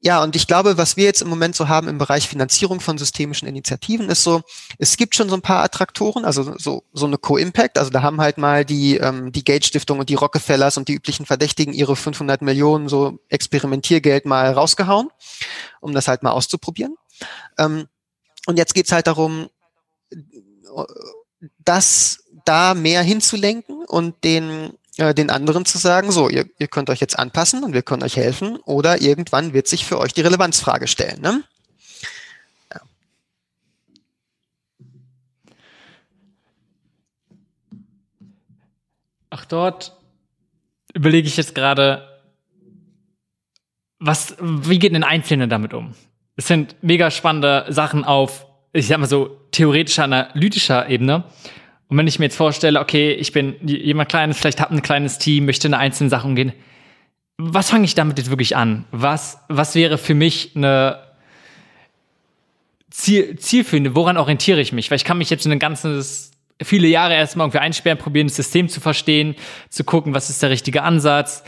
ja, und ich glaube, was wir jetzt im Moment so haben im Bereich Finanzierung von systemischen Initiativen, ist so, es gibt schon so ein paar Attraktoren, also so, so eine Co-Impact, also da haben halt mal die, ähm, die Gates-Stiftung und die Rockefellers und die üblichen Verdächtigen ihre 500 Millionen so Experimentiergeld mal rausgehauen, um das halt mal auszuprobieren. Ähm, und jetzt geht's halt darum, das da mehr hinzulenken und den, äh, den anderen zu sagen, so, ihr, ihr könnt euch jetzt anpassen und wir können euch helfen oder irgendwann wird sich für euch die Relevanzfrage stellen. Ne? Ach, dort überlege ich jetzt gerade, was, wie geht ein Einzelner damit um? Es sind mega spannende Sachen auf ich sag mal so, theoretischer, analytischer Ebene. Und wenn ich mir jetzt vorstelle, okay, ich bin jemand Kleines, vielleicht habe ein kleines Team, möchte eine einzelne Sache umgehen, was fange ich damit jetzt wirklich an? Was, was wäre für mich eine Ziel, Zielführende? Woran orientiere ich mich? Weil ich kann mich jetzt in ein ganzes, viele Jahre erstmal irgendwie einsperren, probieren, das System zu verstehen, zu gucken, was ist der richtige Ansatz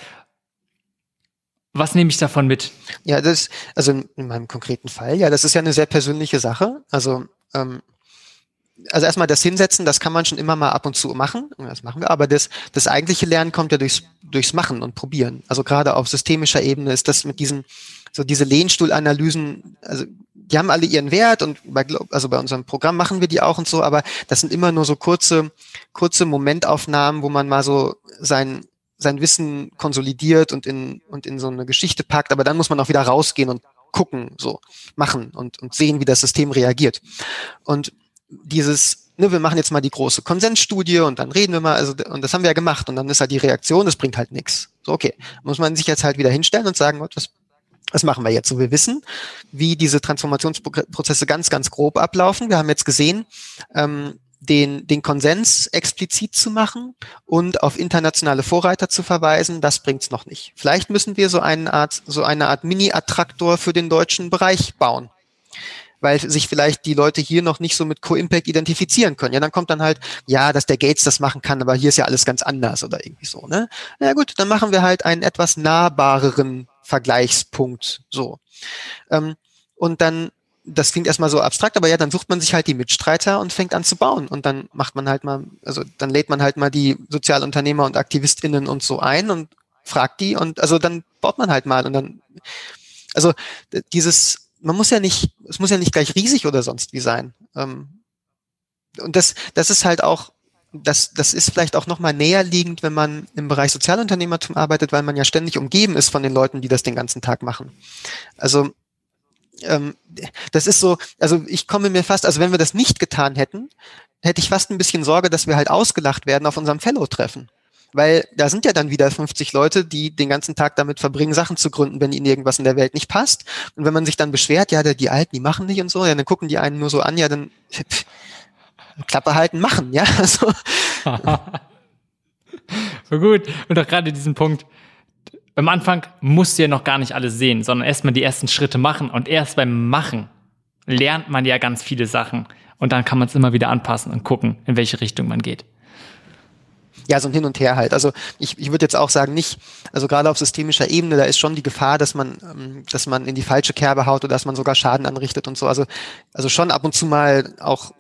was nehme ich davon mit? Ja, das, also in meinem konkreten Fall, ja, das ist ja eine sehr persönliche Sache. Also, ähm, also erstmal das Hinsetzen, das kann man schon immer mal ab und zu machen. Das machen wir, aber das, das eigentliche Lernen kommt ja durchs, durchs Machen und Probieren. Also gerade auf systemischer Ebene ist das mit diesen, so diese Lehnstuhlanalysen, also die haben alle ihren Wert und bei, also bei unserem Programm machen wir die auch und so, aber das sind immer nur so kurze, kurze Momentaufnahmen, wo man mal so sein, sein Wissen konsolidiert und in, und in so eine Geschichte packt, aber dann muss man auch wieder rausgehen und gucken, so machen und, und sehen, wie das System reagiert. Und dieses, ne, wir machen jetzt mal die große Konsensstudie und dann reden wir mal, also, und das haben wir ja gemacht und dann ist halt die Reaktion, das bringt halt nichts. So, okay. Muss man sich jetzt halt wieder hinstellen und sagen, was, was machen wir jetzt? So, wir wissen, wie diese Transformationsprozesse ganz, ganz grob ablaufen. Wir haben jetzt gesehen, ähm, den, den Konsens explizit zu machen und auf internationale Vorreiter zu verweisen, das bringt's noch nicht. Vielleicht müssen wir so eine Art, so eine Art Mini-Attraktor für den deutschen Bereich bauen. Weil sich vielleicht die Leute hier noch nicht so mit Co-Impact identifizieren können. Ja, dann kommt dann halt, ja, dass der Gates das machen kann, aber hier ist ja alles ganz anders oder irgendwie so, ne? Na gut, dann machen wir halt einen etwas nahbareren Vergleichspunkt, so. Ähm, und dann das klingt erstmal so abstrakt, aber ja, dann sucht man sich halt die Mitstreiter und fängt an zu bauen. Und dann macht man halt mal, also dann lädt man halt mal die Sozialunternehmer und AktivistInnen und so ein und fragt die und also dann baut man halt mal und dann, also dieses, man muss ja nicht, es muss ja nicht gleich riesig oder sonst wie sein. Ähm, und das, das ist halt auch, das, das ist vielleicht auch nochmal näher liegend, wenn man im Bereich Sozialunternehmertum arbeitet, weil man ja ständig umgeben ist von den Leuten, die das den ganzen Tag machen. Also ähm, das ist so, also ich komme mir fast, also wenn wir das nicht getan hätten, hätte ich fast ein bisschen Sorge, dass wir halt ausgelacht werden auf unserem Fellow-Treffen. Weil da sind ja dann wieder 50 Leute, die den ganzen Tag damit verbringen, Sachen zu gründen, wenn ihnen irgendwas in der Welt nicht passt. Und wenn man sich dann beschwert, ja, die Alten, die machen nicht und so, ja, dann gucken die einen nur so an, ja, dann pff, Klappe halten, machen, ja. Also. so gut. Und auch gerade diesen Punkt, am Anfang musst du ja noch gar nicht alles sehen, sondern erstmal die ersten Schritte machen und erst beim Machen lernt man ja ganz viele Sachen. Und dann kann man es immer wieder anpassen und gucken, in welche Richtung man geht. Ja, so ein Hin und Her halt. Also ich, ich würde jetzt auch sagen, nicht, also gerade auf systemischer Ebene, da ist schon die Gefahr, dass man, ähm, dass man in die falsche Kerbe haut oder dass man sogar Schaden anrichtet und so. Also, also schon ab und zu mal auch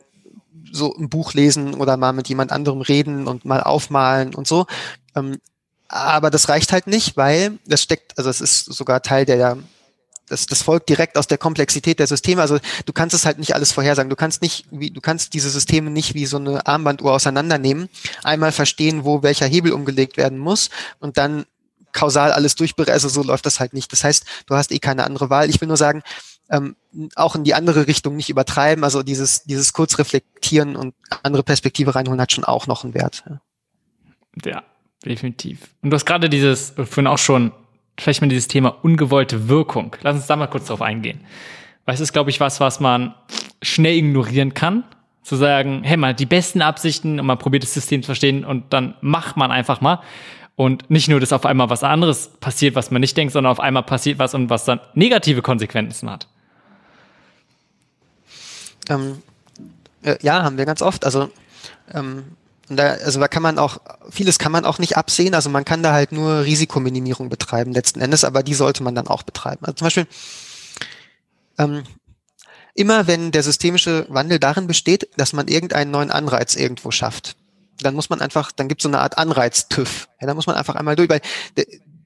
so ein Buch lesen oder mal mit jemand anderem reden und mal aufmalen und so. Aber das reicht halt nicht, weil das steckt, also es ist sogar Teil der, das, das folgt direkt aus der Komplexität der Systeme. Also du kannst es halt nicht alles vorhersagen. Du kannst nicht, wie, du kannst diese Systeme nicht wie so eine Armbanduhr auseinandernehmen, einmal verstehen, wo welcher Hebel umgelegt werden muss und dann kausal alles durchberechnen. Also so läuft das halt nicht. Das heißt, du hast eh keine andere Wahl. Ich will nur sagen, ähm, auch in die andere Richtung nicht übertreiben. Also dieses, dieses kurz reflektieren und andere Perspektive reinholen hat schon auch noch einen Wert. Ja definitiv. Und du hast gerade dieses, vorhin auch schon vielleicht mal dieses Thema ungewollte Wirkung. Lass uns da mal kurz drauf eingehen. Weil es ist, glaube ich, was, was man schnell ignorieren kann. Zu sagen, hey, man hat die besten Absichten und man probiert das System zu verstehen und dann macht man einfach mal. Und nicht nur, dass auf einmal was anderes passiert, was man nicht denkt, sondern auf einmal passiert was und was dann negative Konsequenzen hat. Ähm, äh, ja, haben wir ganz oft. Also ähm, und da, also da kann man auch, vieles kann man auch nicht absehen. Also man kann da halt nur Risikominimierung betreiben letzten Endes, aber die sollte man dann auch betreiben. Also zum Beispiel, ähm, immer wenn der systemische Wandel darin besteht, dass man irgendeinen neuen Anreiz irgendwo schafft, dann muss man einfach, dann gibt es so eine Art Anreiz-TÜV. Ja, da muss man einfach einmal durch, weil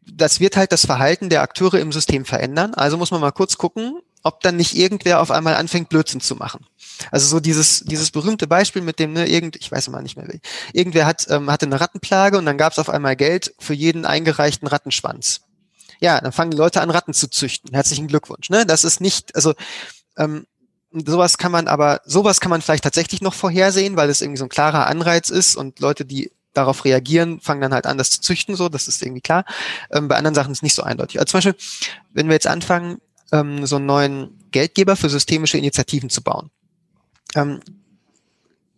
das wird halt das Verhalten der Akteure im System verändern. Also muss man mal kurz gucken, ob dann nicht irgendwer auf einmal anfängt, Blödsinn zu machen. Also so dieses, dieses berühmte Beispiel mit dem, ne, irgend, ich weiß mal nicht mehr, irgendwer hat, ähm, hatte eine Rattenplage und dann gab es auf einmal Geld für jeden eingereichten Rattenschwanz. Ja, dann fangen die Leute an, Ratten zu züchten. Herzlichen Glückwunsch. Ne? Das ist nicht, also ähm, sowas kann man aber, sowas kann man vielleicht tatsächlich noch vorhersehen, weil es irgendwie so ein klarer Anreiz ist und Leute, die darauf reagieren, fangen dann halt an, das zu züchten, so, das ist irgendwie klar. Ähm, bei anderen Sachen ist es nicht so eindeutig. Also zum Beispiel, wenn wir jetzt anfangen, ähm, so einen neuen Geldgeber für systemische Initiativen zu bauen. Ähm,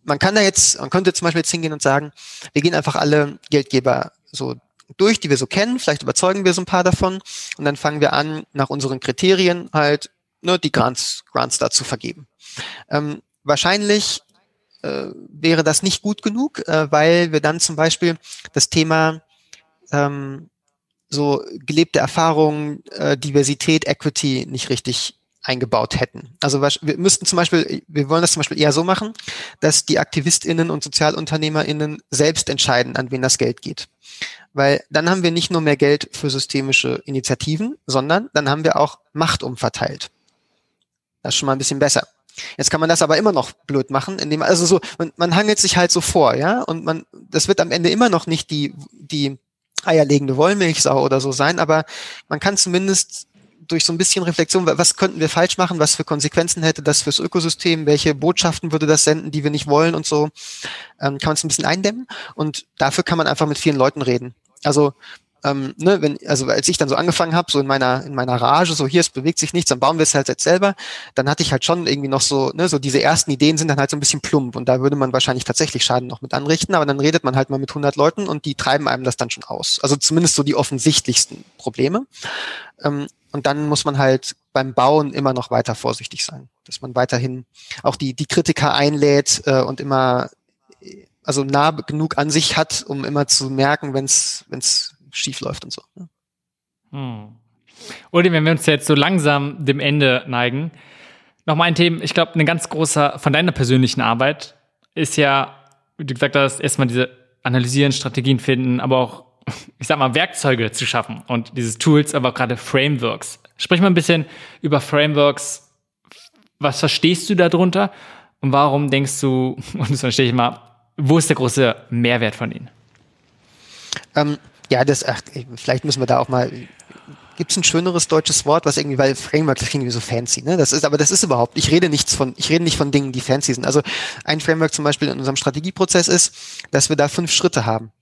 man kann da jetzt, man könnte zum Beispiel jetzt hingehen und sagen, wir gehen einfach alle Geldgeber so durch, die wir so kennen, vielleicht überzeugen wir so ein paar davon und dann fangen wir an, nach unseren Kriterien halt ne, die Grants, Grants dazu vergeben. Ähm, wahrscheinlich äh, wäre das nicht gut genug, äh, weil wir dann zum Beispiel das Thema ähm, so gelebte Erfahrungen, äh, Diversität, Equity nicht richtig eingebaut hätten. Also wir müssten zum Beispiel, wir wollen das zum Beispiel eher so machen, dass die AktivistInnen und SozialunternehmerInnen selbst entscheiden, an wen das Geld geht. Weil dann haben wir nicht nur mehr Geld für systemische Initiativen, sondern dann haben wir auch Macht umverteilt. Das ist schon mal ein bisschen besser. Jetzt kann man das aber immer noch blöd machen, indem also so man, man hangelt sich halt so vor, ja, und man das wird am Ende immer noch nicht die die eierlegende Wollmilchsau oder so sein, aber man kann zumindest durch so ein bisschen Reflexion, was könnten wir falsch machen, was für Konsequenzen hätte das fürs Ökosystem, welche Botschaften würde das senden, die wir nicht wollen und so, ähm, kann man es ein bisschen eindämmen und dafür kann man einfach mit vielen Leuten reden. Also ähm, ne, wenn, also als ich dann so angefangen habe, so in meiner, in meiner Rage, so hier, es bewegt sich nichts, dann bauen wir es halt jetzt selber, dann hatte ich halt schon irgendwie noch so, ne, so diese ersten Ideen sind dann halt so ein bisschen plump und da würde man wahrscheinlich tatsächlich Schaden noch mit anrichten, aber dann redet man halt mal mit 100 Leuten und die treiben einem das dann schon aus. Also zumindest so die offensichtlichsten Probleme. Ähm, und dann muss man halt beim Bauen immer noch weiter vorsichtig sein, dass man weiterhin auch die, die Kritiker einlädt äh, und immer also nah genug an sich hat, um immer zu merken, wenn es schief läuft und so. Ne? Hm. Uli, wenn wir uns jetzt so langsam dem Ende neigen, noch mal ein Thema, ich glaube, ein ganz großer von deiner persönlichen Arbeit ist ja, wie du gesagt hast, erstmal diese analysieren, Strategien finden, aber auch, ich sag mal, Werkzeuge zu schaffen und dieses Tools, aber gerade Frameworks. Sprich mal ein bisschen über Frameworks. Was verstehst du darunter? Und warum denkst du, und das verstehe ich mal, wo ist der große Mehrwert von ihnen? Ähm, ja, das, ach, vielleicht müssen wir da auch mal, gibt es ein schöneres deutsches Wort, was irgendwie, weil Framework, klingt irgendwie so fancy, ne? Das ist, aber das ist überhaupt, ich rede nichts von, ich rede nicht von Dingen, die fancy sind. Also ein Framework zum Beispiel in unserem Strategieprozess ist, dass wir da fünf Schritte haben.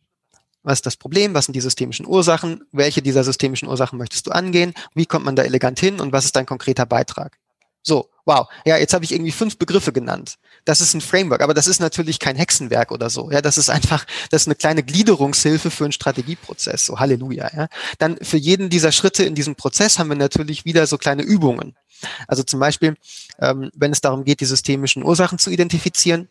Was ist das Problem? Was sind die systemischen Ursachen? Welche dieser systemischen Ursachen möchtest du angehen? Wie kommt man da elegant hin? Und was ist dein konkreter Beitrag? So. Wow, ja, jetzt habe ich irgendwie fünf Begriffe genannt. Das ist ein Framework, aber das ist natürlich kein Hexenwerk oder so. Ja, das ist einfach, das ist eine kleine Gliederungshilfe für einen Strategieprozess. So Halleluja. Ja. Dann für jeden dieser Schritte in diesem Prozess haben wir natürlich wieder so kleine Übungen. Also zum Beispiel, ähm, wenn es darum geht, die systemischen Ursachen zu identifizieren,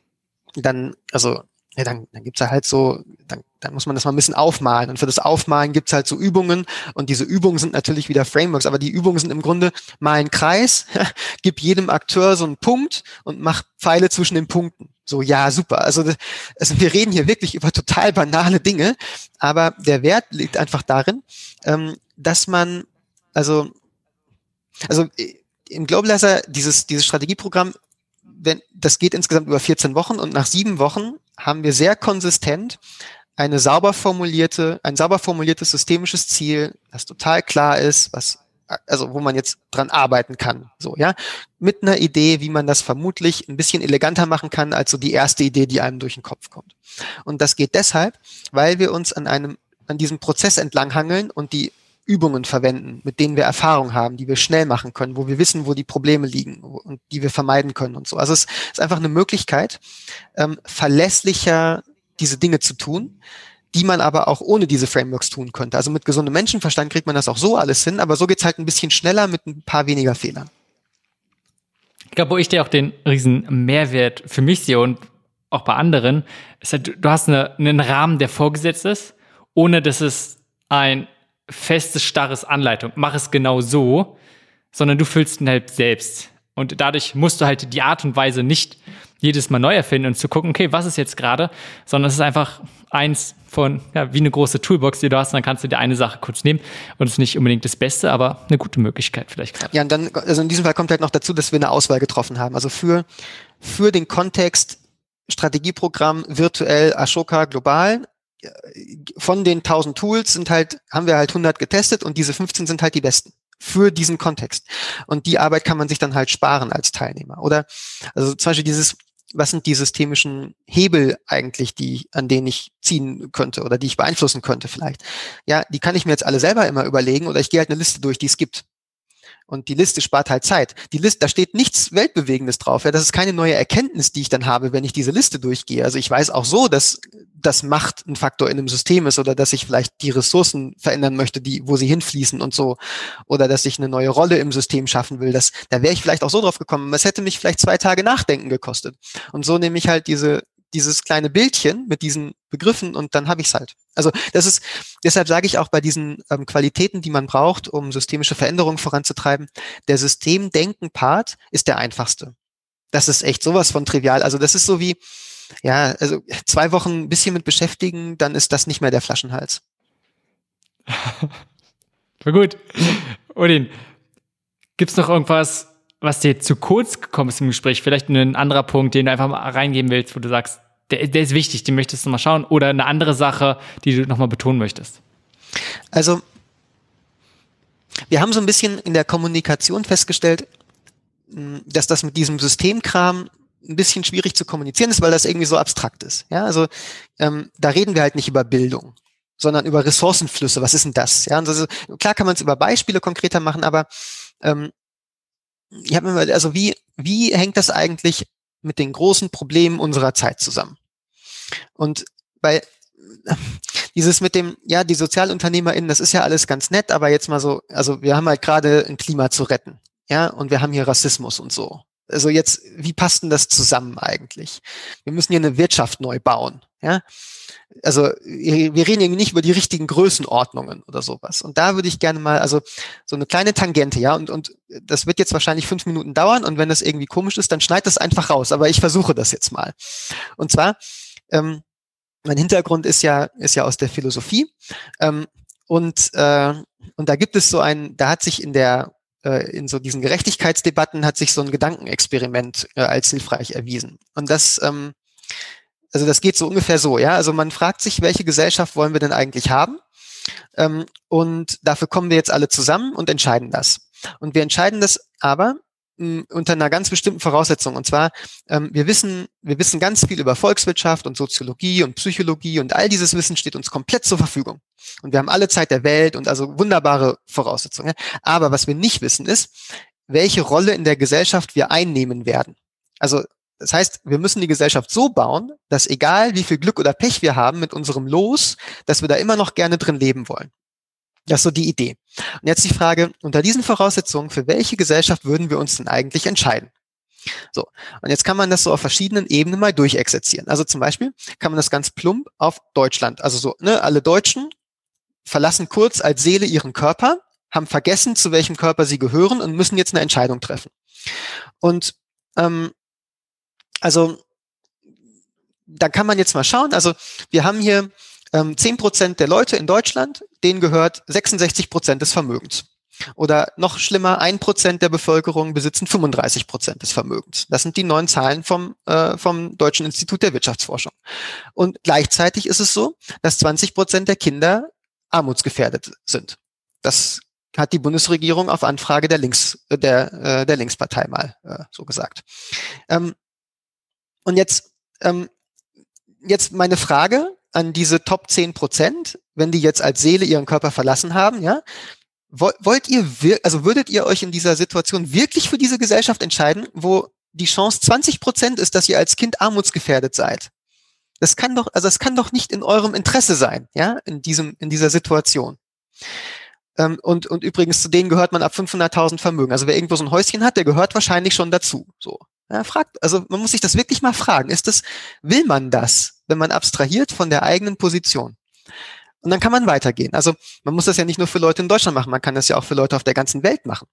dann, also ja, dann, dann gibt's ja halt so, dann, dann muss man das mal ein bisschen aufmalen. Und für das Aufmalen gibt's halt so Übungen und diese Übungen sind natürlich wieder Frameworks, aber die Übungen sind im Grunde mal ein Kreis, gib jedem Akteur so einen Punkt und mach Pfeile zwischen den Punkten. So, ja, super. Also, also wir reden hier wirklich über total banale Dinge, aber der Wert liegt einfach darin, ähm, dass man, also, also äh, im Globalizer, dieses, dieses Strategieprogramm wenn, das geht insgesamt über 14 Wochen und nach sieben Wochen haben wir sehr konsistent eine sauber formulierte, ein sauber formuliertes systemisches Ziel, das total klar ist, was also wo man jetzt dran arbeiten kann, so ja, mit einer Idee, wie man das vermutlich ein bisschen eleganter machen kann als so die erste Idee, die einem durch den Kopf kommt. Und das geht deshalb, weil wir uns an einem an diesem Prozess entlanghangeln und die Übungen verwenden, mit denen wir Erfahrung haben, die wir schnell machen können, wo wir wissen, wo die Probleme liegen und die wir vermeiden können und so. Also es ist einfach eine Möglichkeit, ähm, verlässlicher diese Dinge zu tun, die man aber auch ohne diese Frameworks tun könnte. Also mit gesundem Menschenverstand kriegt man das auch so alles hin, aber so geht's halt ein bisschen schneller mit ein paar weniger Fehlern. Ich glaube, wo ich dir auch den riesen Mehrwert für mich sehe und auch bei anderen, ist halt, du hast eine, einen Rahmen, der vorgesetzt ist, ohne dass es ein festes, starres Anleitung. Mach es genau so, sondern du füllst ihn halt selbst. Und dadurch musst du halt die Art und Weise nicht jedes Mal neu erfinden und zu gucken, okay, was ist jetzt gerade, sondern es ist einfach eins von, ja, wie eine große Toolbox, die du hast, und dann kannst du dir eine Sache kurz nehmen und es ist nicht unbedingt das Beste, aber eine gute Möglichkeit vielleicht gerade. Ja, und dann, also in diesem Fall kommt halt noch dazu, dass wir eine Auswahl getroffen haben. Also für, für den Kontext Strategieprogramm virtuell Ashoka global von den 1000 Tools sind halt, haben wir halt 100 getestet und diese 15 sind halt die besten für diesen Kontext. Und die Arbeit kann man sich dann halt sparen als Teilnehmer. Oder, also zum Beispiel dieses, was sind die systemischen Hebel eigentlich, die, an denen ich ziehen könnte oder die ich beeinflussen könnte vielleicht? Ja, die kann ich mir jetzt alle selber immer überlegen oder ich gehe halt eine Liste durch, die es gibt. Und die Liste spart halt Zeit. Die Liste, da steht nichts Weltbewegendes drauf. Ja, das ist keine neue Erkenntnis, die ich dann habe, wenn ich diese Liste durchgehe. Also ich weiß auch so, dass das Macht ein Faktor in einem System ist oder dass ich vielleicht die Ressourcen verändern möchte, die, wo sie hinfließen und so. Oder dass ich eine neue Rolle im System schaffen will. Das, da wäre ich vielleicht auch so drauf gekommen. Es hätte mich vielleicht zwei Tage Nachdenken gekostet. Und so nehme ich halt diese dieses kleine Bildchen mit diesen Begriffen und dann habe ich es halt. Also das ist, deshalb sage ich auch bei diesen ähm, Qualitäten, die man braucht, um systemische Veränderungen voranzutreiben, der Systemdenken-Part ist der einfachste. Das ist echt sowas von trivial. Also das ist so wie, ja, also zwei Wochen ein bisschen mit beschäftigen, dann ist das nicht mehr der Flaschenhals. War gut. Odin, gibt's noch irgendwas, was dir zu kurz gekommen ist im Gespräch? Vielleicht ein anderer Punkt, den du einfach mal reingeben willst, wo du sagst, der, der ist wichtig, den möchtest du mal schauen oder eine andere Sache, die du nochmal betonen möchtest? Also, wir haben so ein bisschen in der Kommunikation festgestellt, hm, dass das mit diesem Systemkram ein bisschen schwierig zu kommunizieren ist, weil das irgendwie so abstrakt ist. Ja, also ähm, da reden wir halt nicht über Bildung, sondern über Ressourcenflüsse. Was ist denn das? Ja, also, klar kann man es über Beispiele konkreter machen, aber ähm, ich habe mir also wie wie hängt das eigentlich mit den großen Problemen unserer Zeit zusammen? Und bei dieses mit dem, ja, die SozialunternehmerInnen, das ist ja alles ganz nett, aber jetzt mal so, also wir haben halt gerade ein Klima zu retten, ja, und wir haben hier Rassismus und so. Also jetzt, wie passt denn das zusammen eigentlich? Wir müssen hier eine Wirtschaft neu bauen, ja. Also wir reden irgendwie nicht über die richtigen Größenordnungen oder sowas. Und da würde ich gerne mal, also so eine kleine Tangente, ja, und, und das wird jetzt wahrscheinlich fünf Minuten dauern und wenn das irgendwie komisch ist, dann schneid das einfach raus. Aber ich versuche das jetzt mal. Und zwar, ähm, mein Hintergrund ist ja, ist ja aus der Philosophie. Ähm, und, äh, und da gibt es so ein, da hat sich in der, äh, in so diesen Gerechtigkeitsdebatten hat sich so ein Gedankenexperiment äh, als hilfreich erwiesen. Und das, ähm, also das geht so ungefähr so, ja. Also man fragt sich, welche Gesellschaft wollen wir denn eigentlich haben? Ähm, und dafür kommen wir jetzt alle zusammen und entscheiden das. Und wir entscheiden das aber unter einer ganz bestimmten Voraussetzung. Und zwar, ähm, wir wissen, wir wissen ganz viel über Volkswirtschaft und Soziologie und Psychologie und all dieses Wissen steht uns komplett zur Verfügung. Und wir haben alle Zeit der Welt und also wunderbare Voraussetzungen. Aber was wir nicht wissen ist, welche Rolle in der Gesellschaft wir einnehmen werden. Also das heißt, wir müssen die Gesellschaft so bauen, dass egal wie viel Glück oder Pech wir haben mit unserem Los, dass wir da immer noch gerne drin leben wollen. Das ist so die Idee. Und jetzt die Frage, unter diesen Voraussetzungen, für welche Gesellschaft würden wir uns denn eigentlich entscheiden? So, und jetzt kann man das so auf verschiedenen Ebenen mal durchexerzieren. Also zum Beispiel kann man das ganz plump auf Deutschland, also so, ne, alle Deutschen verlassen kurz als Seele ihren Körper, haben vergessen, zu welchem Körper sie gehören und müssen jetzt eine Entscheidung treffen. Und ähm, also da kann man jetzt mal schauen. Also wir haben hier ähm, 10 Prozent der Leute in Deutschland, denen gehört 66 Prozent des Vermögens. Oder noch schlimmer, ein Prozent der Bevölkerung besitzen 35 Prozent des Vermögens. Das sind die neuen Zahlen vom, äh, vom Deutschen Institut der Wirtschaftsforschung. Und gleichzeitig ist es so, dass 20 Prozent der Kinder armutsgefährdet sind. Das hat die Bundesregierung auf Anfrage der Links, äh, der, äh, der Linkspartei mal äh, so gesagt. Ähm, und jetzt, ähm, jetzt meine Frage an diese Top 10 Prozent, wenn die jetzt als Seele ihren Körper verlassen haben, ja, wollt ihr, also würdet ihr euch in dieser Situation wirklich für diese Gesellschaft entscheiden, wo die Chance 20 Prozent ist, dass ihr als Kind armutsgefährdet seid? Das kann doch, also das kann doch nicht in eurem Interesse sein, ja, in diesem, in dieser Situation. Ähm, und, und übrigens zu denen gehört man ab 500.000 Vermögen. Also wer irgendwo so ein Häuschen hat, der gehört wahrscheinlich schon dazu. So. Ja, fragt, also man muss sich das wirklich mal fragen. Ist das, will man das, wenn man abstrahiert von der eigenen Position? Und dann kann man weitergehen. Also man muss das ja nicht nur für Leute in Deutschland machen, man kann das ja auch für Leute auf der ganzen Welt machen.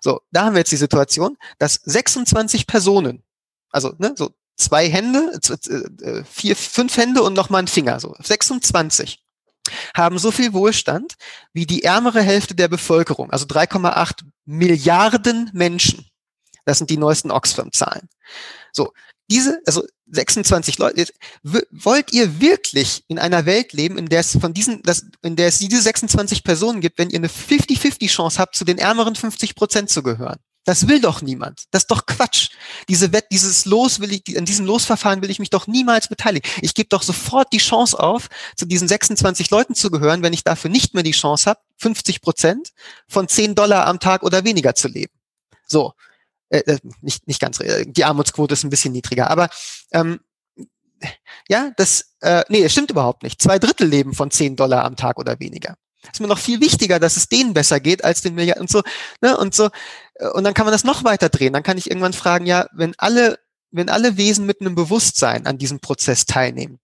So, da haben wir jetzt die Situation, dass 26 Personen, also ne, so zwei Hände, äh, vier, fünf Hände und nochmal ein Finger, so 26, haben so viel Wohlstand wie die ärmere Hälfte der Bevölkerung, also 3,8 Milliarden Menschen. Das sind die neuesten Oxfam-Zahlen. So, diese, also 26 Leute, wollt ihr wirklich in einer Welt leben, in der es von diesen, das, in der es diese 26 Personen gibt, wenn ihr eine 50-50 Chance habt, zu den ärmeren 50 Prozent zu gehören? Das will doch niemand. Das ist doch Quatsch. Diese Wett, dieses Los will ich, an diesem Losverfahren will ich mich doch niemals beteiligen. Ich gebe doch sofort die Chance auf, zu diesen 26 Leuten zu gehören, wenn ich dafür nicht mehr die Chance habe, 50 Prozent von 10 Dollar am Tag oder weniger zu leben. So. Äh, äh, nicht, nicht ganz, äh, die Armutsquote ist ein bisschen niedriger, aber ähm, ja, das, äh, nee, es stimmt überhaupt nicht. Zwei Drittel leben von 10 Dollar am Tag oder weniger. Ist mir noch viel wichtiger, dass es denen besser geht als den Milliarden und so, ne, und so. Äh, und dann kann man das noch weiter drehen. Dann kann ich irgendwann fragen, ja, wenn alle, wenn alle Wesen mit einem Bewusstsein an diesem Prozess teilnehmen,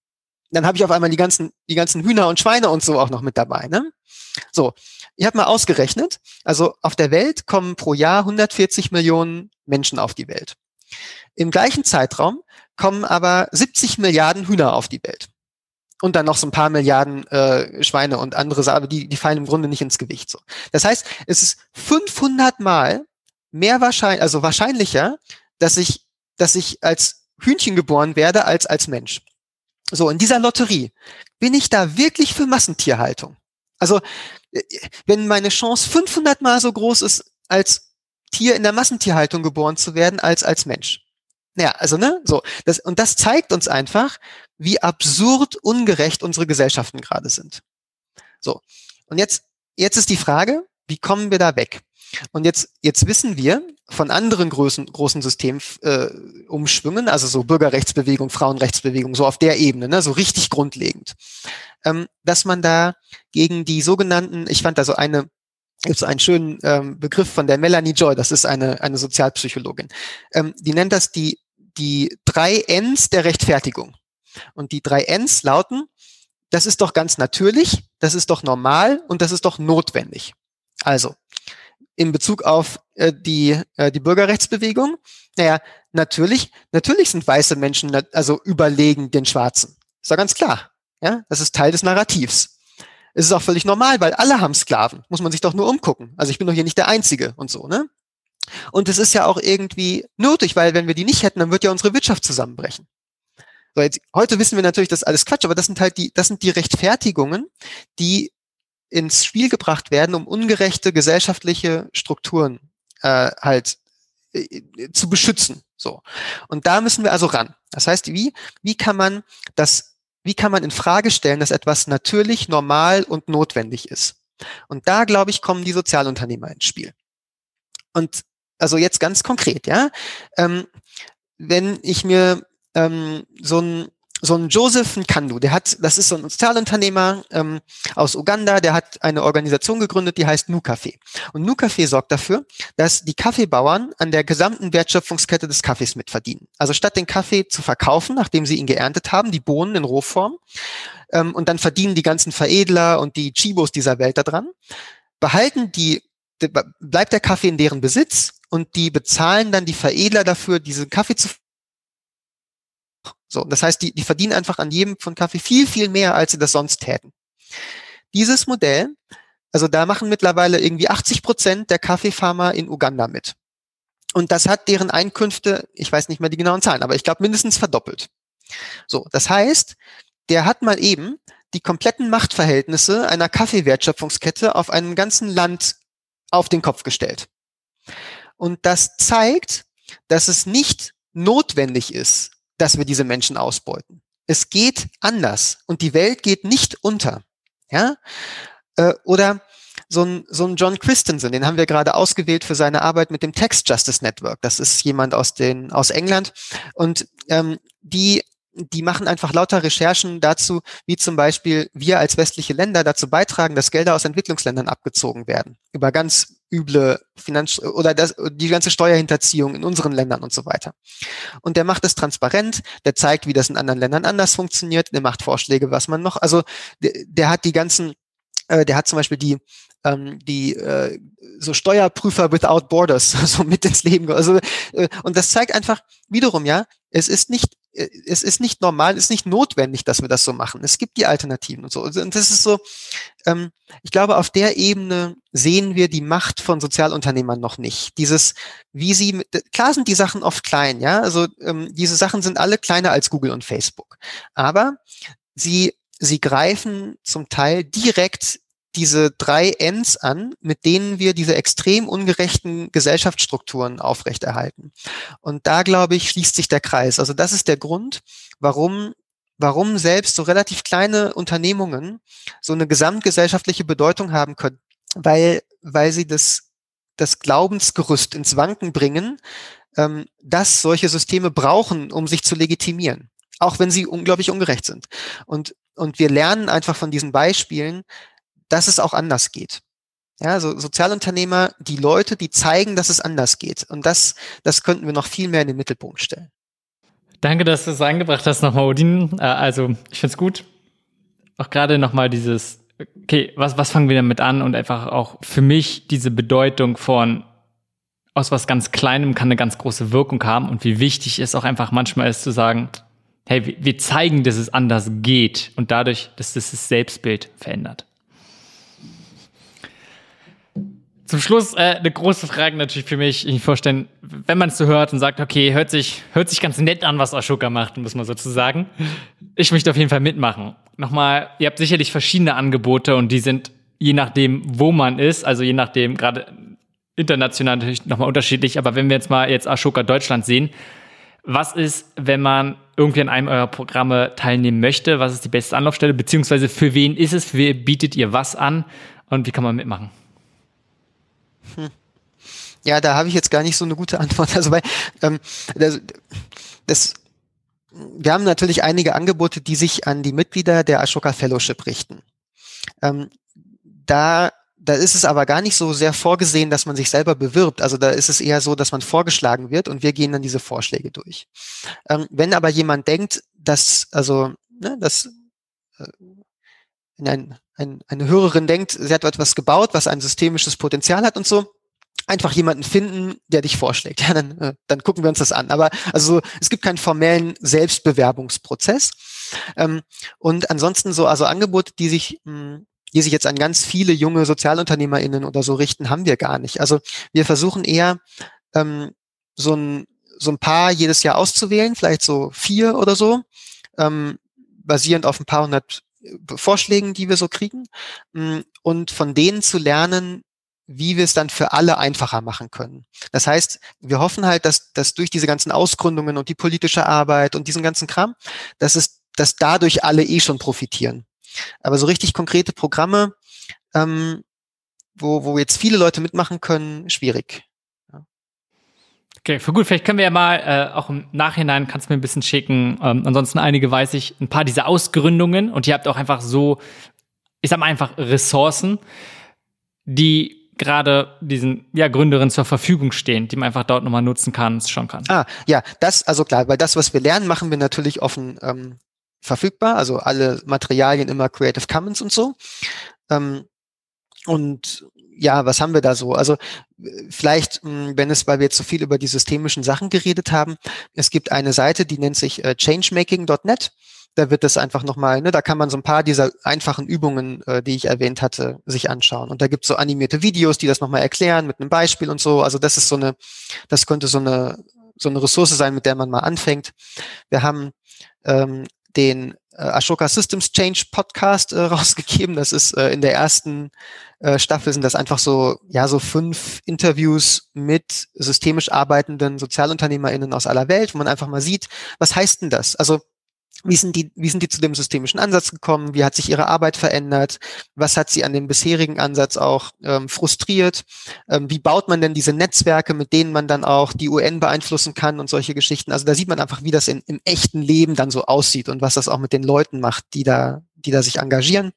dann habe ich auf einmal die ganzen, die ganzen Hühner und Schweine und so auch noch mit dabei, ne? So. Ich habe mal ausgerechnet, also auf der Welt kommen pro Jahr 140 Millionen Menschen auf die Welt. Im gleichen Zeitraum kommen aber 70 Milliarden Hühner auf die Welt. Und dann noch so ein paar Milliarden äh, Schweine und andere, aber die, die fallen im Grunde nicht ins Gewicht. So. Das heißt, es ist 500 Mal mehr wahrscheinlich, also wahrscheinlicher, dass ich, dass ich als Hühnchen geboren werde als als Mensch. So, in dieser Lotterie bin ich da wirklich für Massentierhaltung. Also, wenn meine Chance 500 Mal so groß ist, als Tier in der Massentierhaltung geboren zu werden, als als Mensch. Naja, also, ne, so. Das, und das zeigt uns einfach, wie absurd ungerecht unsere Gesellschaften gerade sind. So. Und jetzt, jetzt ist die Frage, wie kommen wir da weg? Und jetzt, jetzt wissen wir von anderen großen, großen Systemumschwüngen, äh, also so Bürgerrechtsbewegung, Frauenrechtsbewegung, so auf der Ebene, ne, so richtig grundlegend, ähm, dass man da gegen die sogenannten, ich fand da so eine, gibt einen schönen ähm, Begriff von der Melanie Joy, das ist eine, eine Sozialpsychologin, ähm, die nennt das die, die drei Ns der Rechtfertigung. Und die drei Ns lauten, das ist doch ganz natürlich, das ist doch normal und das ist doch notwendig. Also, in Bezug auf äh, die, äh, die Bürgerrechtsbewegung? Naja, natürlich, natürlich sind weiße Menschen also überlegen den Schwarzen. Ist doch ganz klar. Ja, das ist Teil des Narrativs. Es ist auch völlig normal, weil alle haben Sklaven. Muss man sich doch nur umgucken. Also ich bin doch hier nicht der Einzige und so, ne? Und es ist ja auch irgendwie nötig, weil wenn wir die nicht hätten, dann wird ja unsere Wirtschaft zusammenbrechen. So, jetzt, heute wissen wir natürlich, das ist alles Quatsch, aber das sind halt die, das sind die Rechtfertigungen, die ins Spiel gebracht werden, um ungerechte gesellschaftliche Strukturen äh, halt äh, zu beschützen. So. Und da müssen wir also ran. Das heißt, wie, wie kann man das, wie kann man in Frage stellen, dass etwas natürlich, normal und notwendig ist? Und da, glaube ich, kommen die Sozialunternehmer ins Spiel. Und also jetzt ganz konkret, ja, ähm, wenn ich mir ähm, so ein so ein Joseph Nkandu, der hat, das ist so ein Sozialunternehmer ähm, aus Uganda, der hat eine Organisation gegründet, die heißt NuCafé. Und NuCafé sorgt dafür, dass die Kaffeebauern an der gesamten Wertschöpfungskette des Kaffees mitverdienen. Also statt den Kaffee zu verkaufen, nachdem sie ihn geerntet haben, die Bohnen in Rohform, ähm, und dann verdienen die ganzen Veredler und die Chibos dieser Welt daran, behalten die, bleibt der Kaffee in deren Besitz und die bezahlen dann die Veredler dafür, diesen Kaffee zu so, das heißt, die, die verdienen einfach an jedem von Kaffee viel, viel mehr, als sie das sonst täten. Dieses Modell, also da machen mittlerweile irgendwie 80 Prozent der Kaffeefarmer in Uganda mit. Und das hat deren Einkünfte, ich weiß nicht mehr die genauen Zahlen, aber ich glaube mindestens verdoppelt. So, das heißt, der hat mal eben die kompletten Machtverhältnisse einer Kaffeewertschöpfungskette auf einem ganzen Land auf den Kopf gestellt. Und das zeigt, dass es nicht notwendig ist, dass wir diese Menschen ausbeuten. Es geht anders und die Welt geht nicht unter. Ja? Äh, oder so ein, so ein John Christensen, den haben wir gerade ausgewählt für seine Arbeit mit dem Text Justice Network. Das ist jemand aus, den, aus England. Und ähm, die die machen einfach lauter Recherchen dazu, wie zum Beispiel wir als westliche Länder dazu beitragen, dass Gelder aus Entwicklungsländern abgezogen werden. Über ganz üble Finanz- oder das, die ganze Steuerhinterziehung in unseren Ländern und so weiter. Und der macht es transparent, der zeigt, wie das in anderen Ländern anders funktioniert, der macht Vorschläge, was man noch, also der, der hat die ganzen, äh, der hat zum Beispiel die ähm, die äh, so Steuerprüfer without borders so mit ins Leben. Also äh, und das zeigt einfach wiederum ja, es ist nicht es ist nicht normal, es ist nicht notwendig, dass wir das so machen. Es gibt die Alternativen und so. Und das ist so, ähm, ich glaube, auf der Ebene sehen wir die Macht von Sozialunternehmern noch nicht. Dieses, wie sie, klar sind die Sachen oft klein, ja, also ähm, diese Sachen sind alle kleiner als Google und Facebook. Aber sie, sie greifen zum Teil direkt diese drei Ends an, mit denen wir diese extrem ungerechten Gesellschaftsstrukturen aufrechterhalten. Und da, glaube ich, schließt sich der Kreis. Also das ist der Grund, warum warum selbst so relativ kleine Unternehmungen so eine gesamtgesellschaftliche Bedeutung haben können, weil, weil sie das, das Glaubensgerüst ins Wanken bringen, ähm, dass solche Systeme brauchen, um sich zu legitimieren, auch wenn sie unglaublich ungerecht sind. Und, und wir lernen einfach von diesen Beispielen, dass es auch anders geht. Ja, so Sozialunternehmer, die Leute, die zeigen, dass es anders geht. Und das, das könnten wir noch viel mehr in den Mittelpunkt stellen. Danke, dass du es eingebracht hast nochmal, Odin. Äh, also, ich finde es gut. Auch gerade nochmal dieses, okay, was, was fangen wir damit an? Und einfach auch für mich diese Bedeutung von, aus was ganz Kleinem kann eine ganz große Wirkung haben und wie wichtig es auch einfach manchmal ist zu sagen, hey, wir zeigen, dass es anders geht und dadurch, dass das das Selbstbild verändert. Zum Schluss äh, eine große Frage natürlich für mich. Ich vorstellen, wenn man es so hört und sagt, okay, hört sich, hört sich ganz nett an, was Ashoka macht, muss man sozusagen. Ich möchte auf jeden Fall mitmachen. Nochmal, ihr habt sicherlich verschiedene Angebote und die sind je nachdem, wo man ist, also je nachdem, gerade international natürlich nochmal unterschiedlich, aber wenn wir jetzt mal jetzt Ashoka Deutschland sehen, was ist, wenn man irgendwie an einem eurer Programme teilnehmen möchte? Was ist die beste Anlaufstelle? Beziehungsweise für wen ist es? Für wen bietet ihr was an? Und wie kann man mitmachen? Hm. Ja, da habe ich jetzt gar nicht so eine gute Antwort. Also weil ähm, das, das, wir haben natürlich einige Angebote, die sich an die Mitglieder der Ashoka Fellowship richten. Ähm, da da ist es aber gar nicht so sehr vorgesehen, dass man sich selber bewirbt. Also da ist es eher so, dass man vorgeschlagen wird und wir gehen dann diese Vorschläge durch. Ähm, wenn aber jemand denkt, dass, also, ne, dass äh, ein, ein, eine Hörerin denkt, sie hat etwas gebaut, was ein systemisches Potenzial hat und so, einfach jemanden finden, der dich vorschlägt. Ja, dann, äh, dann gucken wir uns das an. Aber also es gibt keinen formellen Selbstbewerbungsprozess. Ähm, und ansonsten so, also Angebote, die sich, mh, hm, die sich jetzt an ganz viele junge SozialunternehmerInnen oder so richten, haben wir gar nicht. Also wir versuchen eher ähm, so ein so ein paar jedes Jahr auszuwählen, vielleicht so vier oder so, ähm, basierend auf ein paar hundert Vorschlägen, die wir so kriegen, mm, und von denen zu lernen, wie wir es dann für alle einfacher machen können. Das heißt, wir hoffen halt, dass, dass durch diese ganzen Ausgründungen und die politische Arbeit und diesen ganzen Kram, dass es, dass dadurch alle eh schon profitieren. Aber so richtig konkrete Programme, ähm, wo, wo jetzt viele Leute mitmachen können, schwierig. Okay, für gut, vielleicht können wir ja mal äh, auch im Nachhinein, kannst du mir ein bisschen schicken. Ähm, ansonsten einige weiß ich, ein paar dieser Ausgründungen und ihr habt auch einfach so, ich sag mal einfach Ressourcen, die gerade diesen ja, Gründerinnen zur Verfügung stehen, die man einfach dort nochmal nutzen kann, schon kann. Ah, ja, das, also klar, weil das, was wir lernen, machen wir natürlich offen ähm, verfügbar, also alle Materialien immer Creative Commons und so. Ähm, und ja, was haben wir da so? Also vielleicht, hm, wenn es, weil wir jetzt so viel über die systemischen Sachen geredet haben, es gibt eine Seite, die nennt sich äh, changemaking.net. Da wird es einfach nochmal, ne, da kann man so ein paar dieser einfachen Übungen, äh, die ich erwähnt hatte, sich anschauen. Und da gibt es so animierte Videos, die das nochmal erklären mit einem Beispiel und so. Also das ist so eine, das könnte so eine, so eine Ressource sein, mit der man mal anfängt. Wir haben ähm, den äh, Ashoka Systems Change Podcast äh, rausgegeben. Das ist äh, in der ersten äh, Staffel sind das einfach so, ja, so fünf Interviews mit systemisch arbeitenden SozialunternehmerInnen aus aller Welt, wo man einfach mal sieht, was heißt denn das? Also wie sind die, wie sind die zu dem systemischen Ansatz gekommen? Wie hat sich ihre Arbeit verändert? Was hat sie an dem bisherigen Ansatz auch ähm, frustriert? Ähm, wie baut man denn diese Netzwerke, mit denen man dann auch die UN beeinflussen kann und solche Geschichten? Also da sieht man einfach, wie das in, im echten Leben dann so aussieht und was das auch mit den Leuten macht, die da, die da sich engagieren.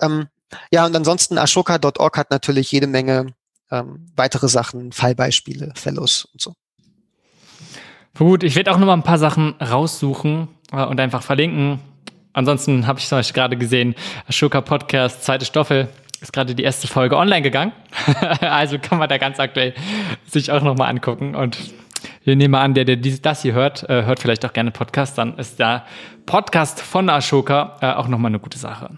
Ähm, ja, und ansonsten ashoka.org hat natürlich jede Menge ähm, weitere Sachen, Fallbeispiele, Fellows und so. Gut, ich werde auch noch mal ein paar Sachen raussuchen und einfach verlinken. Ansonsten habe ich zum Beispiel gerade gesehen, Ashoka Podcast, zweite Staffel, ist gerade die erste Folge online gegangen. also kann man da ganz aktuell sich auch noch mal angucken. Und wir nehmen an, der, der das hier hört, äh, hört vielleicht auch gerne Podcast. Dann ist der Podcast von Ashoka äh, auch noch mal eine gute Sache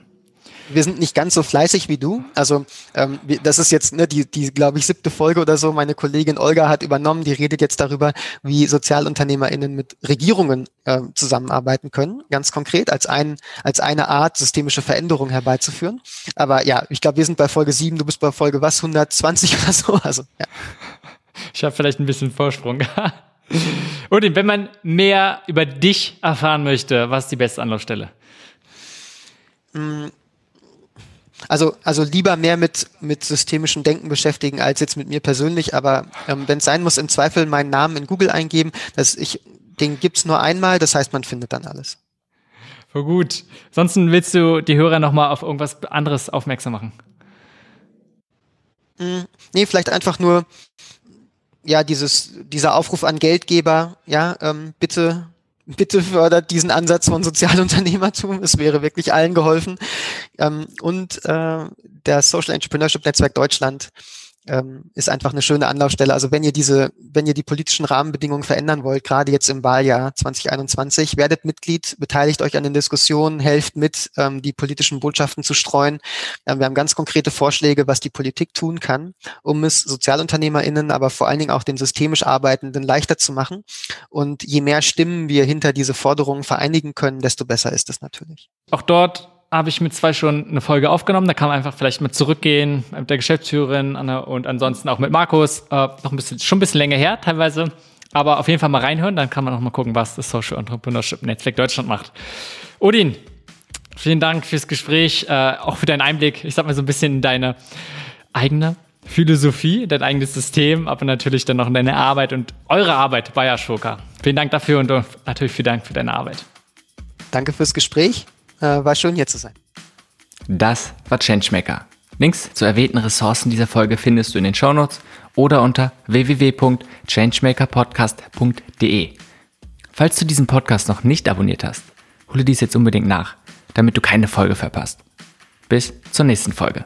wir sind nicht ganz so fleißig wie du. Also ähm, das ist jetzt ne, die, die glaube ich, siebte Folge oder so. Meine Kollegin Olga hat übernommen, die redet jetzt darüber, wie SozialunternehmerInnen mit Regierungen äh, zusammenarbeiten können, ganz konkret, als, ein, als eine Art, systemische Veränderung herbeizuführen. Aber ja, ich glaube, wir sind bei Folge sieben, du bist bei Folge was, 120 oder so. Also, ja. Ich habe vielleicht ein bisschen Vorsprung. Und wenn man mehr über dich erfahren möchte, was ist die beste Anlaufstelle? Mm, also, also lieber mehr mit, mit systemischem Denken beschäftigen als jetzt mit mir persönlich, aber ähm, wenn es sein muss, im Zweifel meinen Namen in Google eingeben. dass ich, den gibt's nur einmal, das heißt, man findet dann alles. Voll gut. Ansonsten willst du die Hörer nochmal auf irgendwas anderes aufmerksam machen? Mm, nee, vielleicht einfach nur, ja, dieses, dieser Aufruf an Geldgeber, ja, ähm, bitte bitte fördert diesen Ansatz von Sozialunternehmertum. Es wäre wirklich allen geholfen. Ähm, und äh, der Social Entrepreneurship Netzwerk Deutschland ähm, ist einfach eine schöne Anlaufstelle. Also wenn ihr diese, wenn ihr die politischen Rahmenbedingungen verändern wollt, gerade jetzt im Wahljahr 2021, werdet Mitglied, beteiligt euch an den Diskussionen, helft mit, ähm, die politischen Botschaften zu streuen. Ähm, wir haben ganz konkrete Vorschläge, was die Politik tun kann, um es SozialunternehmerInnen, aber vor allen Dingen auch den systemisch Arbeitenden leichter zu machen. Und je mehr Stimmen wir hinter diese Forderungen vereinigen können, desto besser ist es natürlich. Auch dort habe ich mit zwei schon eine Folge aufgenommen. Da kann man einfach vielleicht mit zurückgehen mit der Geschäftsführerin und ansonsten auch mit Markus. Äh, noch ein bisschen, schon ein bisschen länger her teilweise. Aber auf jeden Fall mal reinhören, dann kann man auch mal gucken, was das Social Entrepreneurship Netzwerk Deutschland macht. Odin, vielen Dank fürs Gespräch, äh, auch für deinen Einblick. Ich sag mal so ein bisschen in deine eigene Philosophie, dein eigenes System, aber natürlich dann noch in deine Arbeit und eure Arbeit bei Ashoka. Vielen Dank dafür und natürlich vielen Dank für deine Arbeit. Danke fürs Gespräch. Äh, war schön hier zu sein. Das war Changemaker. Links zu erwähnten Ressourcen dieser Folge findest du in den Shownotes oder unter www.changemakerpodcast.de. Falls du diesen Podcast noch nicht abonniert hast, hole dies jetzt unbedingt nach, damit du keine Folge verpasst. Bis zur nächsten Folge.